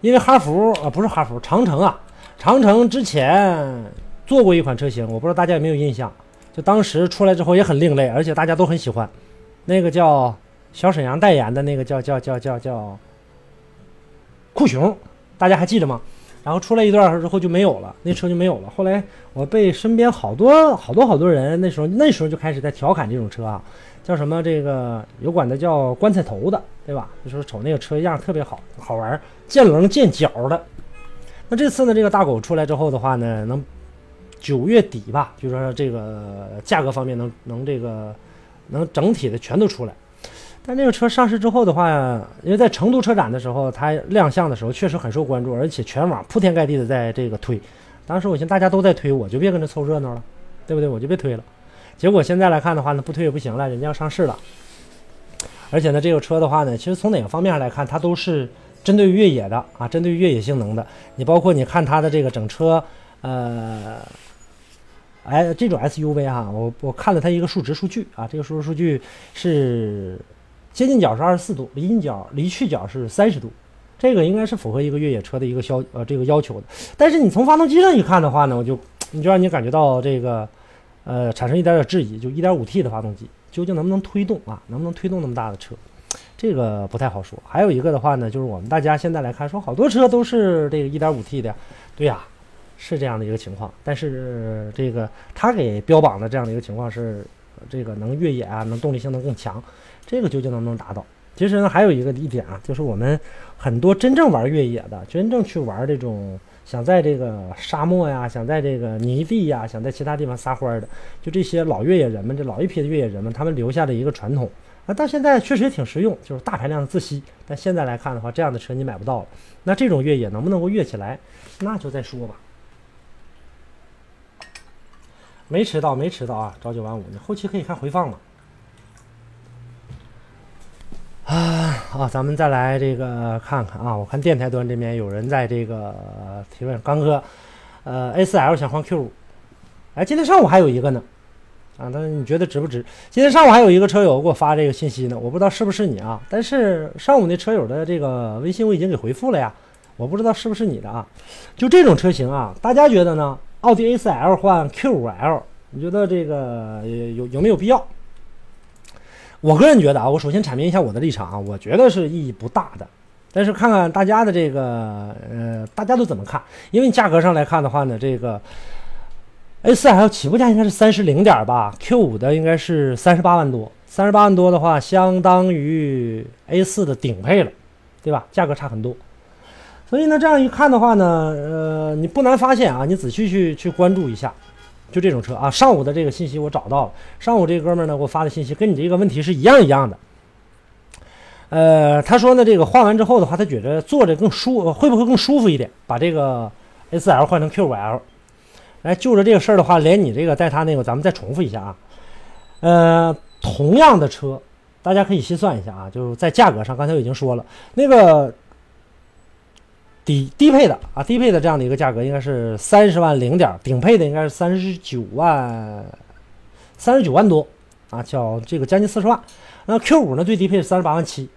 A: 因为哈弗啊，不是哈弗，长城啊，长城之前做过一款车型，我不知道大家有没有印象，就当时出来之后也很另类，而且大家都很喜欢，那个叫小沈阳代言的那个叫叫叫叫叫酷熊，大家还记得吗？然后出来一段之后就没有了，那车就没有了。后来我被身边好多好多好多人那时候那时候就开始在调侃这种车啊，叫什么这个有管它叫棺材头的，对吧？就说瞅那个车样特别好好玩，见棱见角的。那这次呢，这个大狗出来之后的话呢，能九月底吧，就说这个价格方面能能这个能整体的全都出来。但这个车上市之后的话，因为在成都车展的时候，它亮相的时候确实很受关注，而且全网铺天盖地的在这个推。当时我寻思大家都在推，我就别跟着凑热闹了，对不对？我就别推了。结果现在来看的话呢，不推也不行了，人家要上市了。而且呢，这个车的话呢，其实从哪个方面来看，它都是针对越野的啊，针对越野性能的。你包括你看它的这个整车，呃，哎，这种 SUV 哈，我我看了它一个数值数据啊，这个数值数据是。接近角是二十四度，离近角离去角是三十度，这个应该是符合一个越野车的一个消呃这个要求的。但是你从发动机上一看的话呢，我就你就让你感觉到这个呃产生一点点质疑，就一点五 T 的发动机究竟能不能推动啊？能不能推动那么大的车？这个不太好说。还有一个的话呢，就是我们大家现在来看，说好多车都是这个一点五 T 的，对呀，是这样的一个情况。但是这个他给标榜的这样的一个情况是，这个能越野啊，能动力性能更强。这个究竟能不能达到？其实呢，还有一个一点啊，就是我们很多真正玩越野的，真正去玩这种想在这个沙漠呀，想在这个泥地呀，想在其他地方撒欢的，就这些老越野人们，这老一批的越野人们，他们留下的一个传统啊，到现在确实也挺实用，就是大排量的自吸。但现在来看的话，这样的车你买不到了。那这种越野能不能够越起来，那就再说吧。没迟到，没迟到啊！朝九晚五，你后期可以看回放嘛。啊好，咱们再来这个看看啊！我看电台端这边有人在这个提问，刚哥，呃，A4L 想换 Q5，哎，今天上午还有一个呢，啊，但是你觉得值不值？今天上午还有一个车友给我发这个信息呢，我不知道是不是你啊？但是上午那车友的这个微信我已经给回复了呀，我不知道是不是你的啊？就这种车型啊，大家觉得呢？奥迪 A4L 换 Q5L，你觉得这个有有没有必要？我个人觉得啊，我首先阐明一下我的立场啊，我觉得是意义不大的。但是看看大家的这个，呃，大家都怎么看？因为价格上来看的话呢，这个 A4L 起步价应该是三十零点吧，Q5 的应该是三十八万多，三十八万多的话，相当于 A4 的顶配了，对吧？价格差很多。所以呢，这样一看的话呢，呃，你不难发现啊，你仔细去去关注一下，就这种车啊，上午的这个信息我找到了，上午这哥们儿呢给我发的信息跟你这个问题是一样一样的。呃，他说呢，这个换完之后的话，他觉得坐着更舒，会不会更舒服一点？把这个 S L 换成 Q 五 L。来，就着这个事儿的话，连你这个带他那个，咱们再重复一下啊。呃，同样的车，大家可以细算一下啊，就在价格上，刚才我已经说了，那个低低配的啊，低配的这样的一个价格应该是三十万零点，顶配的应该是三十九万，三十九万多啊，叫这个将近四十万。那 Q 五呢，最低配是三十八万七。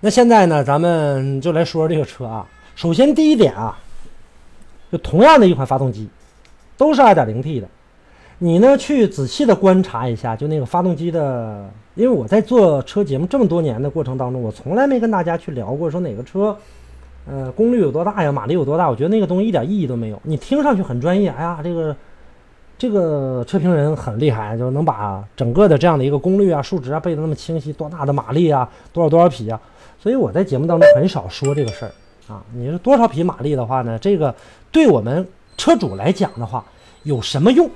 A: 那现在呢，咱们就来说这个车啊。首先第一点啊，就同样的一款发动机，都是 2.0T 的，你呢去仔细的观察一下，就那个发动机的，因为我在做车节目这么多年的过程当中，我从来没跟大家去聊过说哪个车，呃，功率有多大呀，马力有多大，我觉得那个东西一点意义都没有。你听上去很专业，哎呀，这个这个车评人很厉害，就能把整个的这样的一个功率啊、数值啊背得那么清晰，多大的马力啊，多少多少匹啊。所以我在节目当中很少说这个事儿啊。你说多少匹马力的话呢？这个对我们车主来讲的话，有什么用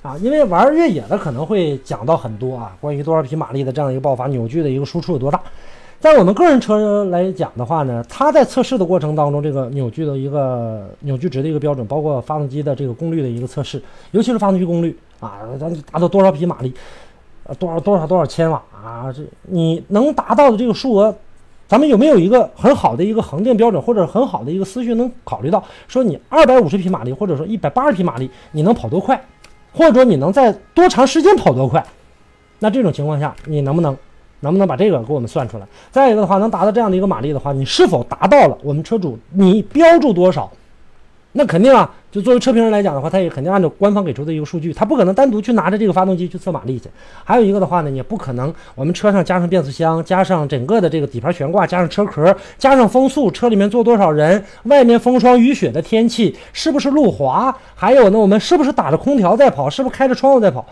A: 啊？因为玩越野的可能会讲到很多啊，关于多少匹马力的这样一个爆发扭矩的一个输出有多大。在我们个人车来讲的话呢，它在测试的过程当中，这个扭矩的一个扭矩值的一个标准，包括发动机的这个功率的一个测试，尤其是发动机功率啊，咱达到多少匹马力，呃，多少多少多少千瓦啊，这你能达到的这个数额。咱们有没有一个很好的一个恒定标准，或者很好的一个思绪，能考虑到说你二百五十匹马力，或者说一百八十匹马力，你能跑多快，或者说你能在多长时间跑多快？那这种情况下，你能不能能不能把这个给我们算出来？再一个的话，能达到这样的一个马力的话，你是否达到了我们车主你标注多少？那肯定啊，就作为车评人来讲的话，他也肯定按照官方给出的一个数据，他不可能单独去拿着这个发动机去测马力去。还有一个的话呢，也不可能我们车上加上变速箱，加上整个的这个底盘悬挂，加上车壳，加上风速，车里面坐多少人，外面风霜雨雪的天气，是不是路滑？还有呢，我们是不是打着空调在跑，是不是开着窗户在跑？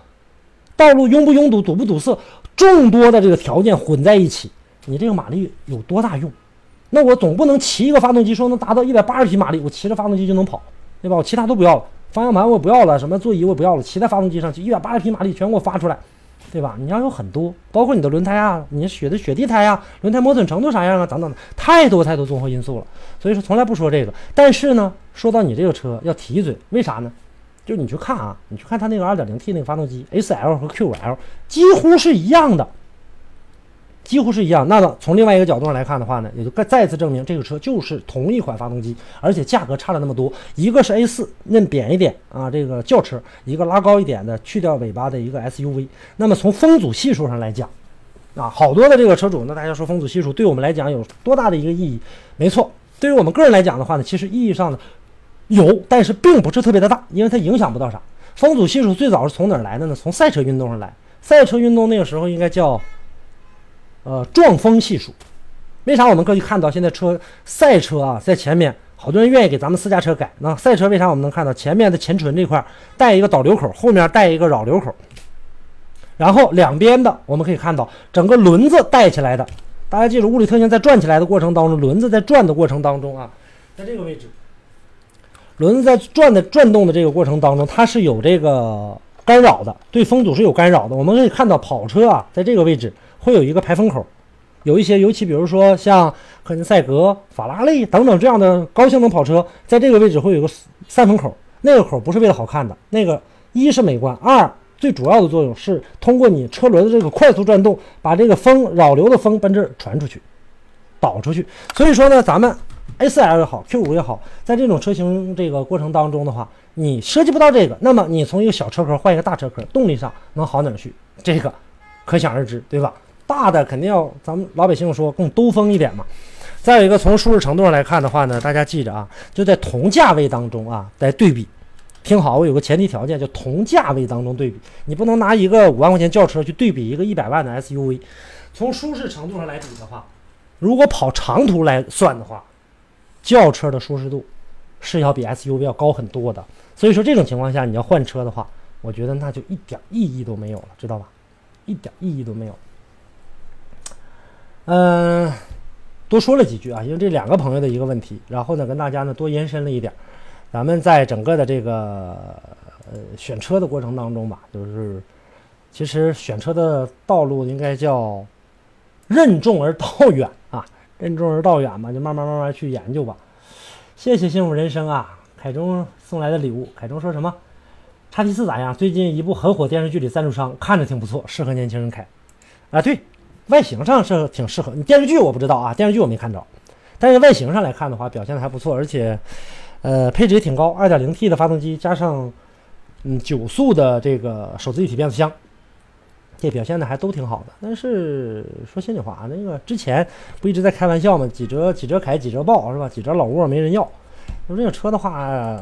A: 道路拥不拥堵，堵不堵塞？众多的这个条件混在一起，你这个马力有多大用？那我总不能骑一个发动机说能达到一百八十匹马力，我骑着发动机就能跑，对吧？我其他都不要了，方向盘我不要了，什么座椅我不要了，骑在发动机上去一百八十匹马力全给我发出来，对吧？你要有很多，包括你的轮胎啊，你雪的雪地胎啊，轮胎磨损程度啥样啊，等等的，太多太多综合因素了。所以说从来不说这个，但是呢，说到你这个车要提一嘴，为啥呢？就你去看啊，你去看它那个 2.0T 那个发动机，SL 和 Q5L 几乎是一样的。几乎是一样。那么从另外一个角度上来看的话呢，也就再次证明这个车就是同一款发动机，而且价格差了那么多。一个是 A4 嫩扁一点啊，这个轿车；一个拉高一点的去掉尾巴的一个 SUV。那么从风阻系数上来讲，啊，好多的这个车主，那大家说风阻系数对我们来讲有多大的一个意义？没错，对于我们个人来讲的话呢，其实意义上呢有，但是并不是特别的大，因为它影响不到啥。风阻系数最早是从哪儿来的呢？从赛车运动上来。赛车运动那个时候应该叫。呃，撞风系数，为啥我们可以看到现在车赛车啊，在前面好多人愿意给咱们私家车改？那赛车为啥我们能看到前面的前唇这块带一个导流口，后面带一个扰流口，然后两边的我们可以看到整个轮子带起来的。大家记住，物理特性在转起来的过程当中，轮子在转的过程当中啊，在这个位置，轮子在转的转动的这个过程当中，它是有这个干扰的，对风阻是有干扰的。我们可以看到跑车啊，在这个位置。会有一个排风口，有一些，尤其比如说像科尼赛格、法拉利等等这样的高性能跑车，在这个位置会有个散风口。那个口不是为了好看的，那个一是美观，二最主要的作用是通过你车轮的这个快速转动，把这个风扰流的风奔这传出去，导出去。所以说呢，咱们 A4L 也好，Q5 也好，在这种车型这个过程当中的话，你涉及不到这个，那么你从一个小车壳换一个大车壳，动力上能好哪去？这个可想而知，对吧？大的肯定要，咱们老百姓说更兜风一点嘛。再有一个，从舒适程度上来看的话呢，大家记着啊，就在同价位当中啊来对比。听好，我有个前提条件，叫同价位当中对比。你不能拿一个五万块钱轿车去对比一个一百万的 SUV。从舒适程度上来比的话，如果跑长途来算的话，轿车的舒适度是要比 SUV 要高很多的。所以说这种情况下，你要换车的话，我觉得那就一点意义都没有了，知道吧？一点意义都没有。嗯，多说了几句啊，因为这两个朋友的一个问题，然后呢跟大家呢多延伸了一点。咱们在整个的这个呃选车的过程当中吧，就是其实选车的道路应该叫任重而道远，任重而道远嘛，就慢慢慢慢去研究吧。谢谢幸福人生啊，凯中送来的礼物。凯中说什么？叉 T 四咋样？最近一部很火电视剧里赞助商看着挺不错，适合年轻人开。啊，对，外形上是挺适合。你电视剧我不知道啊，电视剧我没看着，但是外形上来看的话，表现的还不错，而且。呃，配置也挺高，2.0T 的发动机加上嗯九速的这个手自一体变速箱，表现的还都挺好的。但是说心里话，那个之前不一直在开玩笑吗？几折几折开，几折爆是吧？几折老沃没人要。说这个车的话，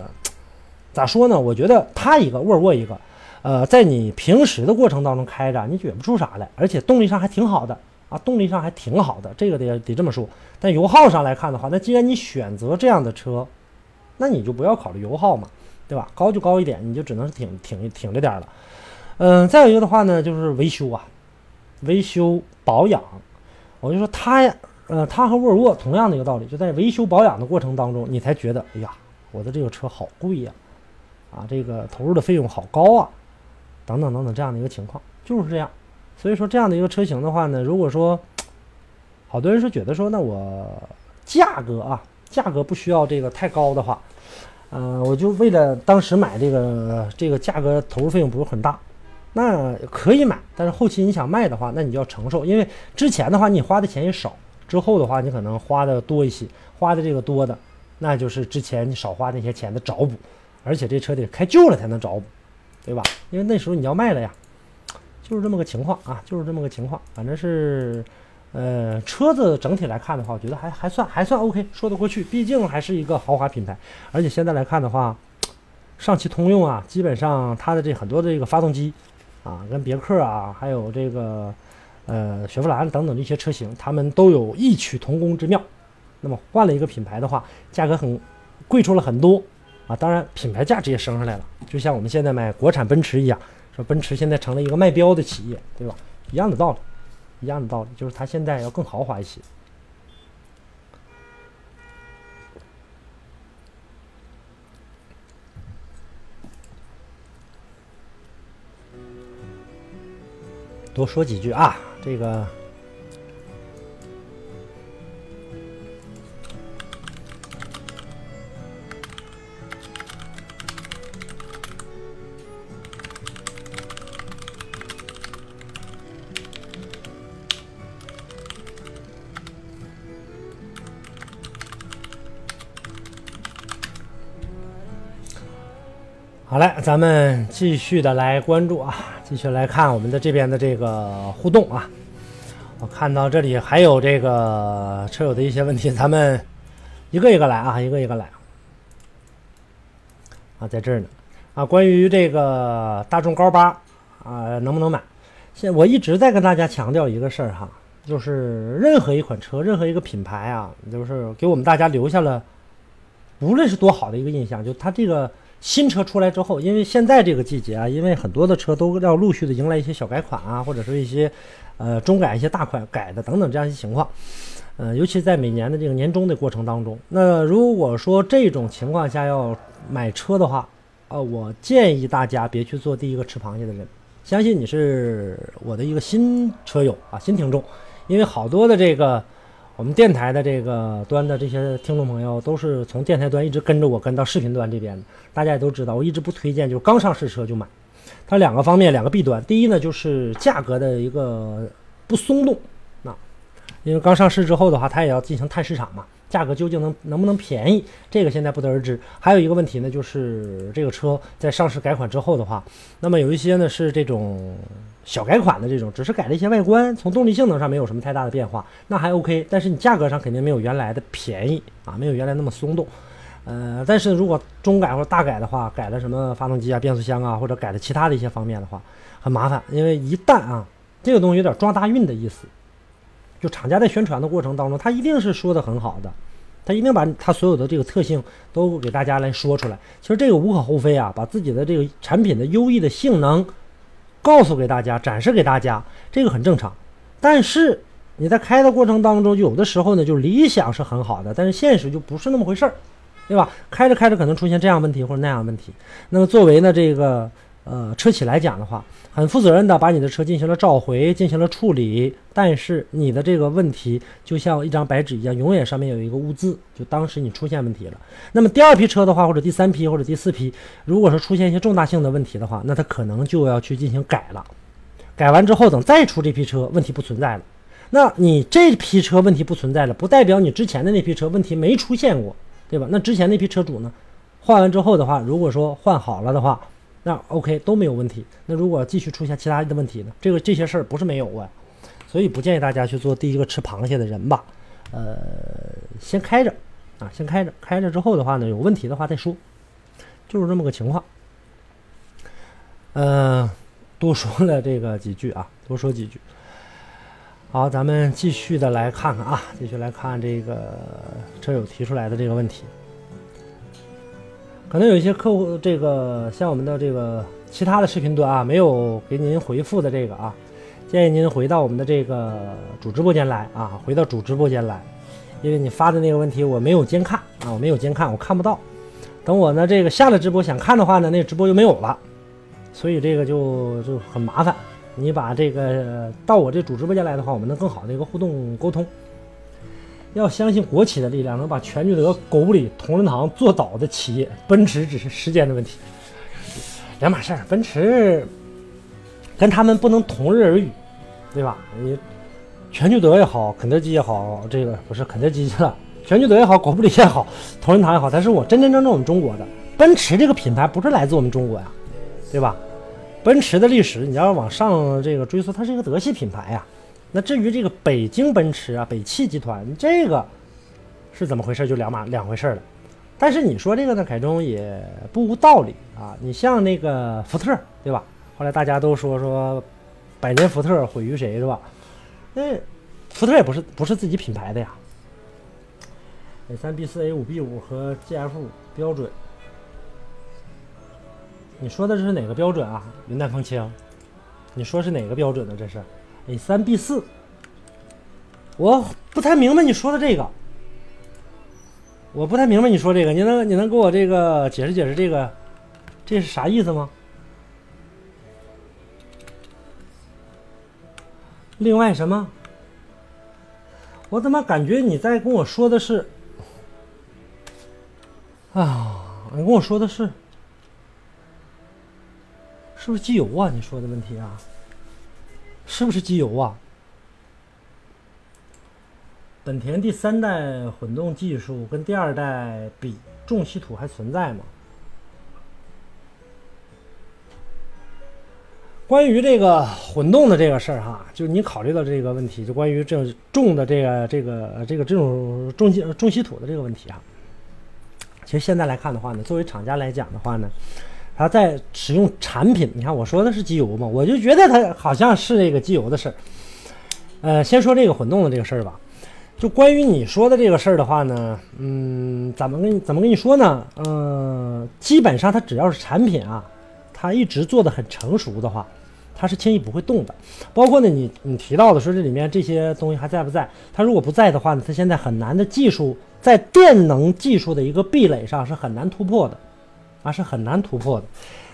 A: 咋说呢？我觉得它一个沃尔沃一个，呃，在你平时的过程当中开着，你觉不出啥来，而且动力上还挺好的啊，动力上还挺好的，这个得得这么说。但油耗上来看的话，那既然你选择这样的车，那你就不要考虑油耗嘛，对吧？高就高一点，你就只能是挺挺挺着点了。嗯，再有一个的话呢，就是维修啊，维修保养。我就说它呀，呃，它和沃尔沃同样的一个道理，就在维修保养的过程当中，你才觉得，哎呀，我的这个车好贵呀，啊，这个投入的费用好高啊，等等等等这样的一个情况，就是这样。所以说这样的一个车型的话呢，如果说好多人是觉得说，那我价格啊。价格不需要这个太高的话，呃，我就为了当时买这个，这个价格投入费用不是很大，那可以买。但是后期你想卖的话，那你就要承受，因为之前的话你花的钱也少，之后的话你可能花的多一些，花的这个多的，那就是之前你少花那些钱的找补，而且这车得开旧了才能找补，对吧？因为那时候你要卖了呀，就是这么个情况啊，就是这么个情况，反正是。呃，车子整体来看的话，我觉得还还算还算 OK，说得过去。毕竟还是一个豪华品牌，而且现在来看的话，上汽通用啊，基本上它的这很多的这个发动机啊，跟别克啊，还有这个呃雪佛兰等等这些车型，他们都有异曲同工之妙。那么换了一个品牌的话，价格很贵出了很多啊，当然品牌价值也升上来了。就像我们现在买国产奔驰一样，说奔驰现在成了一个卖标的企业，对吧？一样的道理。一样的道理，就是它现在要更豪华一些。多说几句啊，这个。好嘞，咱们继续的来关注啊，继续来看我们的这边的这个互动啊。我看到这里还有这个车友的一些问题，咱们一个一个来啊，一个一个来。啊，在这儿呢啊，关于这个大众高八啊，能不能买？现我一直在跟大家强调一个事儿哈，就是任何一款车，任何一个品牌啊，就是给我们大家留下了无论是多好的一个印象，就它这个。新车出来之后，因为现在这个季节啊，因为很多的车都要陆续的迎来一些小改款啊，或者是一些，呃，中改一些大款改的等等这样一些情况，呃，尤其在每年的这个年终的过程当中，那如果说这种情况下要买车的话，呃，我建议大家别去做第一个吃螃蟹的人。相信你是我的一个新车友啊，新听众，因为好多的这个。我们电台的这个端的这些听众朋友，都是从电台端一直跟着我跟到视频端这边的。大家也都知道，我一直不推荐，就是刚上市车就买。它两个方面，两个弊端。第一呢，就是价格的一个不松动。那因为刚上市之后的话，它也要进行探市场嘛，价格究竟能能不能便宜，这个现在不得而知。还有一个问题呢，就是这个车在上市改款之后的话，那么有一些呢是这种。小改款的这种，只是改了一些外观，从动力性能上没有什么太大的变化，那还 OK。但是你价格上肯定没有原来的便宜啊，没有原来那么松动。呃，但是如果中改或者大改的话，改了什么发动机啊、变速箱啊，或者改了其他的一些方面的话，很麻烦。因为一旦啊，这个东西有点撞大运的意思，就厂家在宣传的过程当中，他一定是说的很好的，他一定把他所有的这个特性都给大家来说出来。其实这个无可厚非啊，把自己的这个产品的优异的性能。告诉给大家，展示给大家，这个很正常。但是你在开的过程当中，有的时候呢，就理想是很好的，但是现实就不是那么回事儿，对吧？开着开着可能出现这样问题或者那样问题。那么作为呢，这个。呃车企来讲的话，很负责任的把你的车进行了召回，进行了处理，但是你的这个问题就像一张白纸一样，永远上面有一个污渍，就当时你出现问题了。那么第二批车的话，或者第三批或者第四批，如果说出现一些重大性的问题的话，那它可能就要去进行改了。改完之后，等再出这批车，问题不存在了。那你这批车问题不存在了，不代表你之前的那批车问题没出现过，对吧？那之前那批车主呢，换完之后的话，如果说换好了的话，那 OK 都没有问题。那如果继续出现其他的问题呢？这个这些事儿不是没有啊，所以不建议大家去做第一个吃螃蟹的人吧。呃，先开着啊，先开着，开着之后的话呢，有问题的话再说，就是这么个情况。嗯。多说了这个几句啊，多说几句。好，咱们继续的来看看啊，继续来看这个车友提出来的这个问题。可能有一些客户，这个像我们的这个其他的视频端啊，没有给您回复的这个啊，建议您回到我们的这个主直播间来啊，回到主直播间来，因为你发的那个问题我没有监看啊，我没有监看，我看不到。等我呢这个下了直播想看的话呢，那直播就没有了。所以这个就就很麻烦，你把这个到我这主直播间来的话，我们能更好的一个互动沟通。要相信国企的力量，能把全聚德、狗不理、同仁堂做倒的企业，奔驰只是时间的问题，两码事儿。奔驰跟他们不能同日而语，对吧？你全聚德也好，肯德基也好，这个不是肯德基去了，全聚德也好，狗不理也好，同仁堂也好，它是我真真正正我们中国的奔驰这个品牌，不是来自我们中国呀。对吧？奔驰的历史，你要往上这个追溯，它是一个德系品牌呀。那至于这个北京奔驰啊，北汽集团这个是怎么回事，就两码两回事了。但是你说这个呢，凯中也不无道理啊。你像那个福特，对吧？后来大家都说说百年福特毁于谁，是吧？那福特也不是不是自己品牌的呀。A 三 B 四 A 五 B 五和 GF 标准。你说的这是哪个标准啊？云淡风轻，你说是哪个标准呢？这是 A 三 B 四，我不太明白你说的这个，我不太明白你说这个，你能你能给我这个解释解释这个，这是啥意思吗？另外什么？我怎么感觉你在跟我说的是啊？你跟我说的是？是不是机油啊？你说的问题啊？是不是机油啊？本田第三代混动技术跟第二代比，重稀土还存在吗？关于这个混动的这个事儿哈，就你考虑到这个问题，就关于这重的这个这个这个这种重稀重稀土的这个问题啊，其实现在来看的话呢，作为厂家来讲的话呢。他在使用产品，你看我说的是机油嘛，我就觉得它好像是这个机油的事儿。呃，先说这个混动的这个事儿吧。就关于你说的这个事儿的话呢，嗯，怎么跟你怎么跟你说呢？嗯，基本上它只要是产品啊，它一直做的很成熟的话，它是轻易不会动的。包括呢，你你提到的说这里面这些东西还在不在？它如果不在的话呢，它现在很难的技术在电能技术的一个壁垒上是很难突破的。啊，是很难突破的。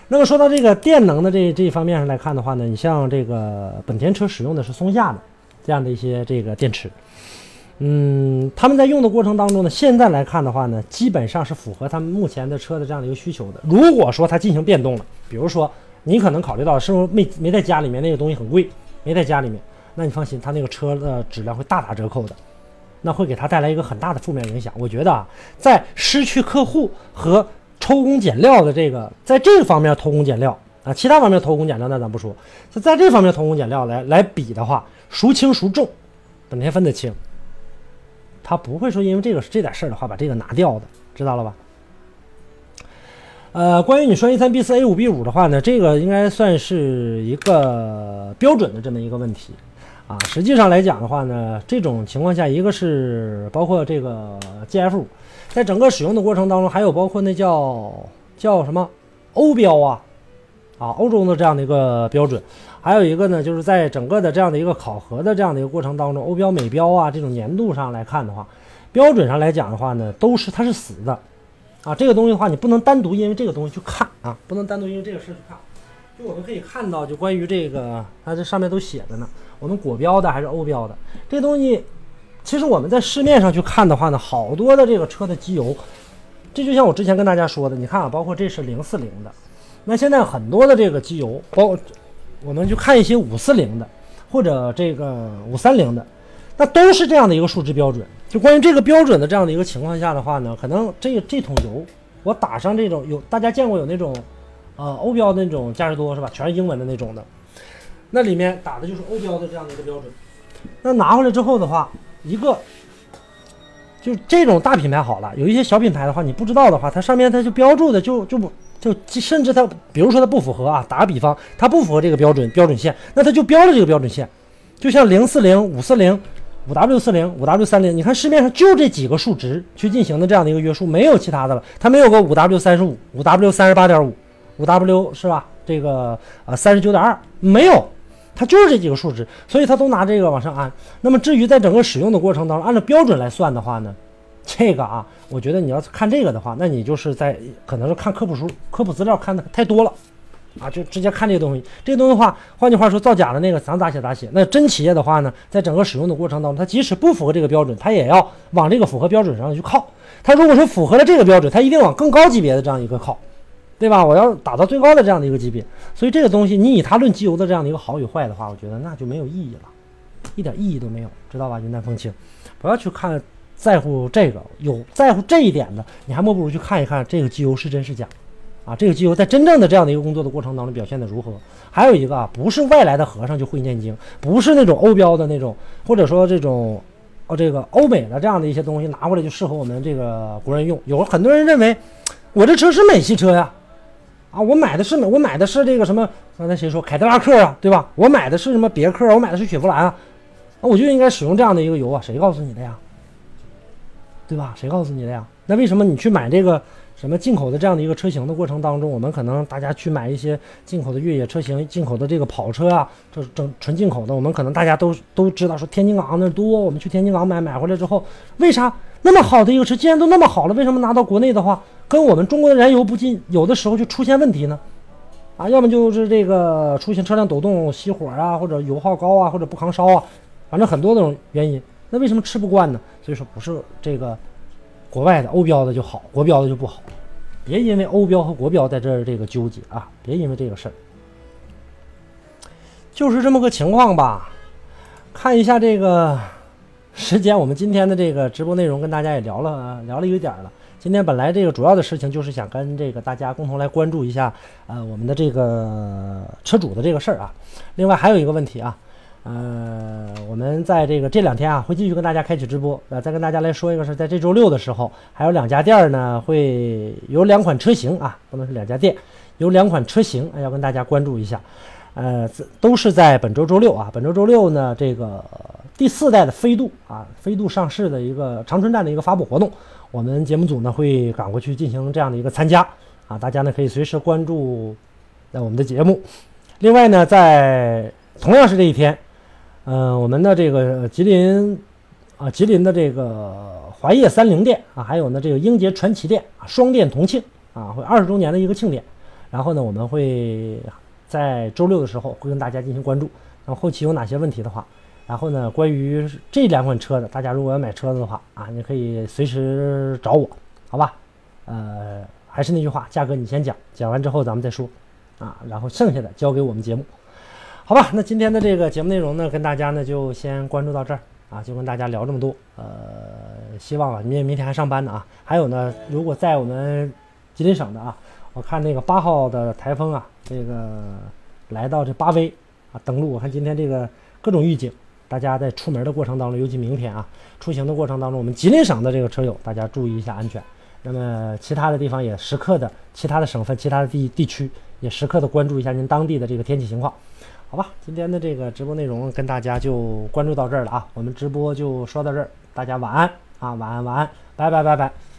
A: 那么说到这个电能的这这一方面上来看的话呢，你像这个本田车使用的是松下的这样的一些这个电池，嗯，他们在用的过程当中呢，现在来看的话呢，基本上是符合他们目前的车的这样的一个需求的。如果说它进行变动了，比如说你可能考虑到是不是没没在家里面那个东西很贵，没在家里面，那你放心，它那个车的质量会大打折扣的，那会给他带来一个很大的负面影响。我觉得啊，在失去客户和偷工减料的这个，在这方面偷工减料啊，其他方面偷工减料那咱不说，就在这方面偷工减料来来比的话，孰轻孰重？本田分得清，他不会说因为这个是这点事儿的话把这个拿掉的，知道了吧？呃，关于你说 A 三 B 四 A 五 B 五的话呢，这个应该算是一个标准的这么一个问题啊。实际上来讲的话呢，这种情况下，一个是包括这个 GF 五。在整个使用的过程当中，还有包括那叫叫什么？欧标啊，啊，欧洲的这样的一个标准。还有一个呢，就是在整个的这样的一个考核的这样的一个过程当中，欧标、美标啊这种年度上来看的话，标准上来讲的话呢，都是它是死的，啊，这个东西的话你不能单独因为这个东西去看啊，不能单独因为这个事去看。就我们可以看到，就关于这个，它这上面都写着呢，我们国标的还是欧标的，这东西，其实我们在市面上去看的话呢，好多的这个车的机油，这就像我之前跟大家说的，你看啊，包括这是零四零的，那现在很多的这个机油，包我们去看一些五四零的或者这个五三零的，那都是这样的一个数值标准。就关于这个标准的这样的一个情况下的话呢，可能这这桶油我打上这种有大家见过有那种。呃，欧标那种嘉实多是吧？全是英文的那种的，那里面打的就是欧标的这样的一个标准。那拿回来之后的话，一个就这种大品牌好了，有一些小品牌的话，你不知道的话，它上面它就标注的就就不就甚至它，比如说它不符合啊，打个比方，它不符合这个标准标准线，那它就标了这个标准线，就像零四零、五四零、五 W 四零、五 W 三零，你看市面上就这几个数值去进行的这样的一个约束，没有其他的了，它没有个五 W 三十五、五 W 三十八点五。五 W 是吧？这个啊三十九点二没有，它就是这几个数值，所以它都拿这个往上安。那么至于在整个使用的过程当中，按照标准来算的话呢，这个啊，我觉得你要是看这个的话，那你就是在可能是看科普书、科普资料看的太多了啊，就直接看这个东西。这个东西的话，换句话说，造假的那个想咋写咋写。那真企业的话呢，在整个使用的过程当中，它即使不符合这个标准，它也要往这个符合标准上去靠。它如果说符合了这个标准，它一定往更高级别的这样一个靠。对吧？我要打到最高的这样的一个级别，所以这个东西你以它论机油的这样的一个好与坏的话，我觉得那就没有意义了，一点意义都没有，知道吧？云淡风轻，不要去看在乎这个，有在乎这一点的，你还莫不如去看一看这个机油是真是假，啊，这个机油在真正的这样的一个工作的过程当中表现的如何？还有一个啊，不是外来的和尚就会念经，不是那种欧标的那种，或者说这种哦这个欧美的这样的一些东西拿过来就适合我们这个国人用。有很多人认为我这车是美系车呀。啊，我买的是我买的是这个什么？刚才谁说凯迪拉克啊，对吧？我买的是什么别克？我买的是雪佛兰啊，那我就应该使用这样的一个油啊？谁告诉你的呀？对吧？谁告诉你的呀？那为什么你去买这个什么进口的这样的一个车型的过程当中，我们可能大家去买一些进口的越野车型、进口的这个跑车啊，这整纯进口的，我们可能大家都都知道说天津港那多，我们去天津港买买回来之后，为啥那么好的一个车，既然都那么好了，为什么拿到国内的话？跟我们中国的燃油不进，有的时候就出现问题呢，啊，要么就是这个出现车辆抖动、熄火啊，或者油耗高啊，或者不抗烧啊，反正很多种原因。那为什么吃不惯呢？所以说不是这个国外的欧标的就好，国标的就不好。别因为欧标和国标在这儿这个纠结啊，别因为这个事儿，就是这么个情况吧。看一下这个时间，我们今天的这个直播内容跟大家也聊了聊了一个点了。今天本来这个主要的事情就是想跟这个大家共同来关注一下，呃，我们的这个车主的这个事儿啊。另外还有一个问题啊，呃，我们在这个这两天啊会继续跟大家开启直播，呃，再跟大家来说一个是在这周六的时候，还有两家店儿呢会有两款车型啊，不能是两家店，有两款车型要跟大家关注一下，呃，都是在本周周六啊，本周周六呢这个第四代的飞度啊，飞度上市的一个长春站的一个发布活动。我们节目组呢会赶过去进行这样的一个参加啊，大家呢可以随时关注那我们的节目。另外呢，在同样是这一天，嗯，我们的这个吉林啊，吉林的这个华业三菱店啊，还有呢这个英杰传奇店啊，双店同庆啊，会二十周年的一个庆典。然后呢，我们会在周六的时候会跟大家进行关注。然后后期有哪些问题的话。然后呢，关于这两款车的，大家如果要买车子的话啊，你可以随时找我，好吧？呃，还是那句话，价格你先讲，讲完之后咱们再说，啊，然后剩下的交给我们节目，好吧？那今天的这个节目内容呢，跟大家呢就先关注到这儿啊，就跟大家聊这么多。呃，希望啊，你明天还上班呢啊。还有呢，如果在我们吉林省的啊，我看那个八号的台风啊，这个来到这巴威啊登陆，我看今天这个各种预警。大家在出门的过程当中，尤其明天啊，出行的过程当中，我们吉林省的这个车友，大家注意一下安全。那么其他的地方也时刻的，其他的省份、其他的地地区也时刻的关注一下您当地的这个天气情况，好吧？今天的这个直播内容跟大家就关注到这儿了啊，我们直播就说到这儿，大家晚安啊，晚安晚安，拜拜拜拜。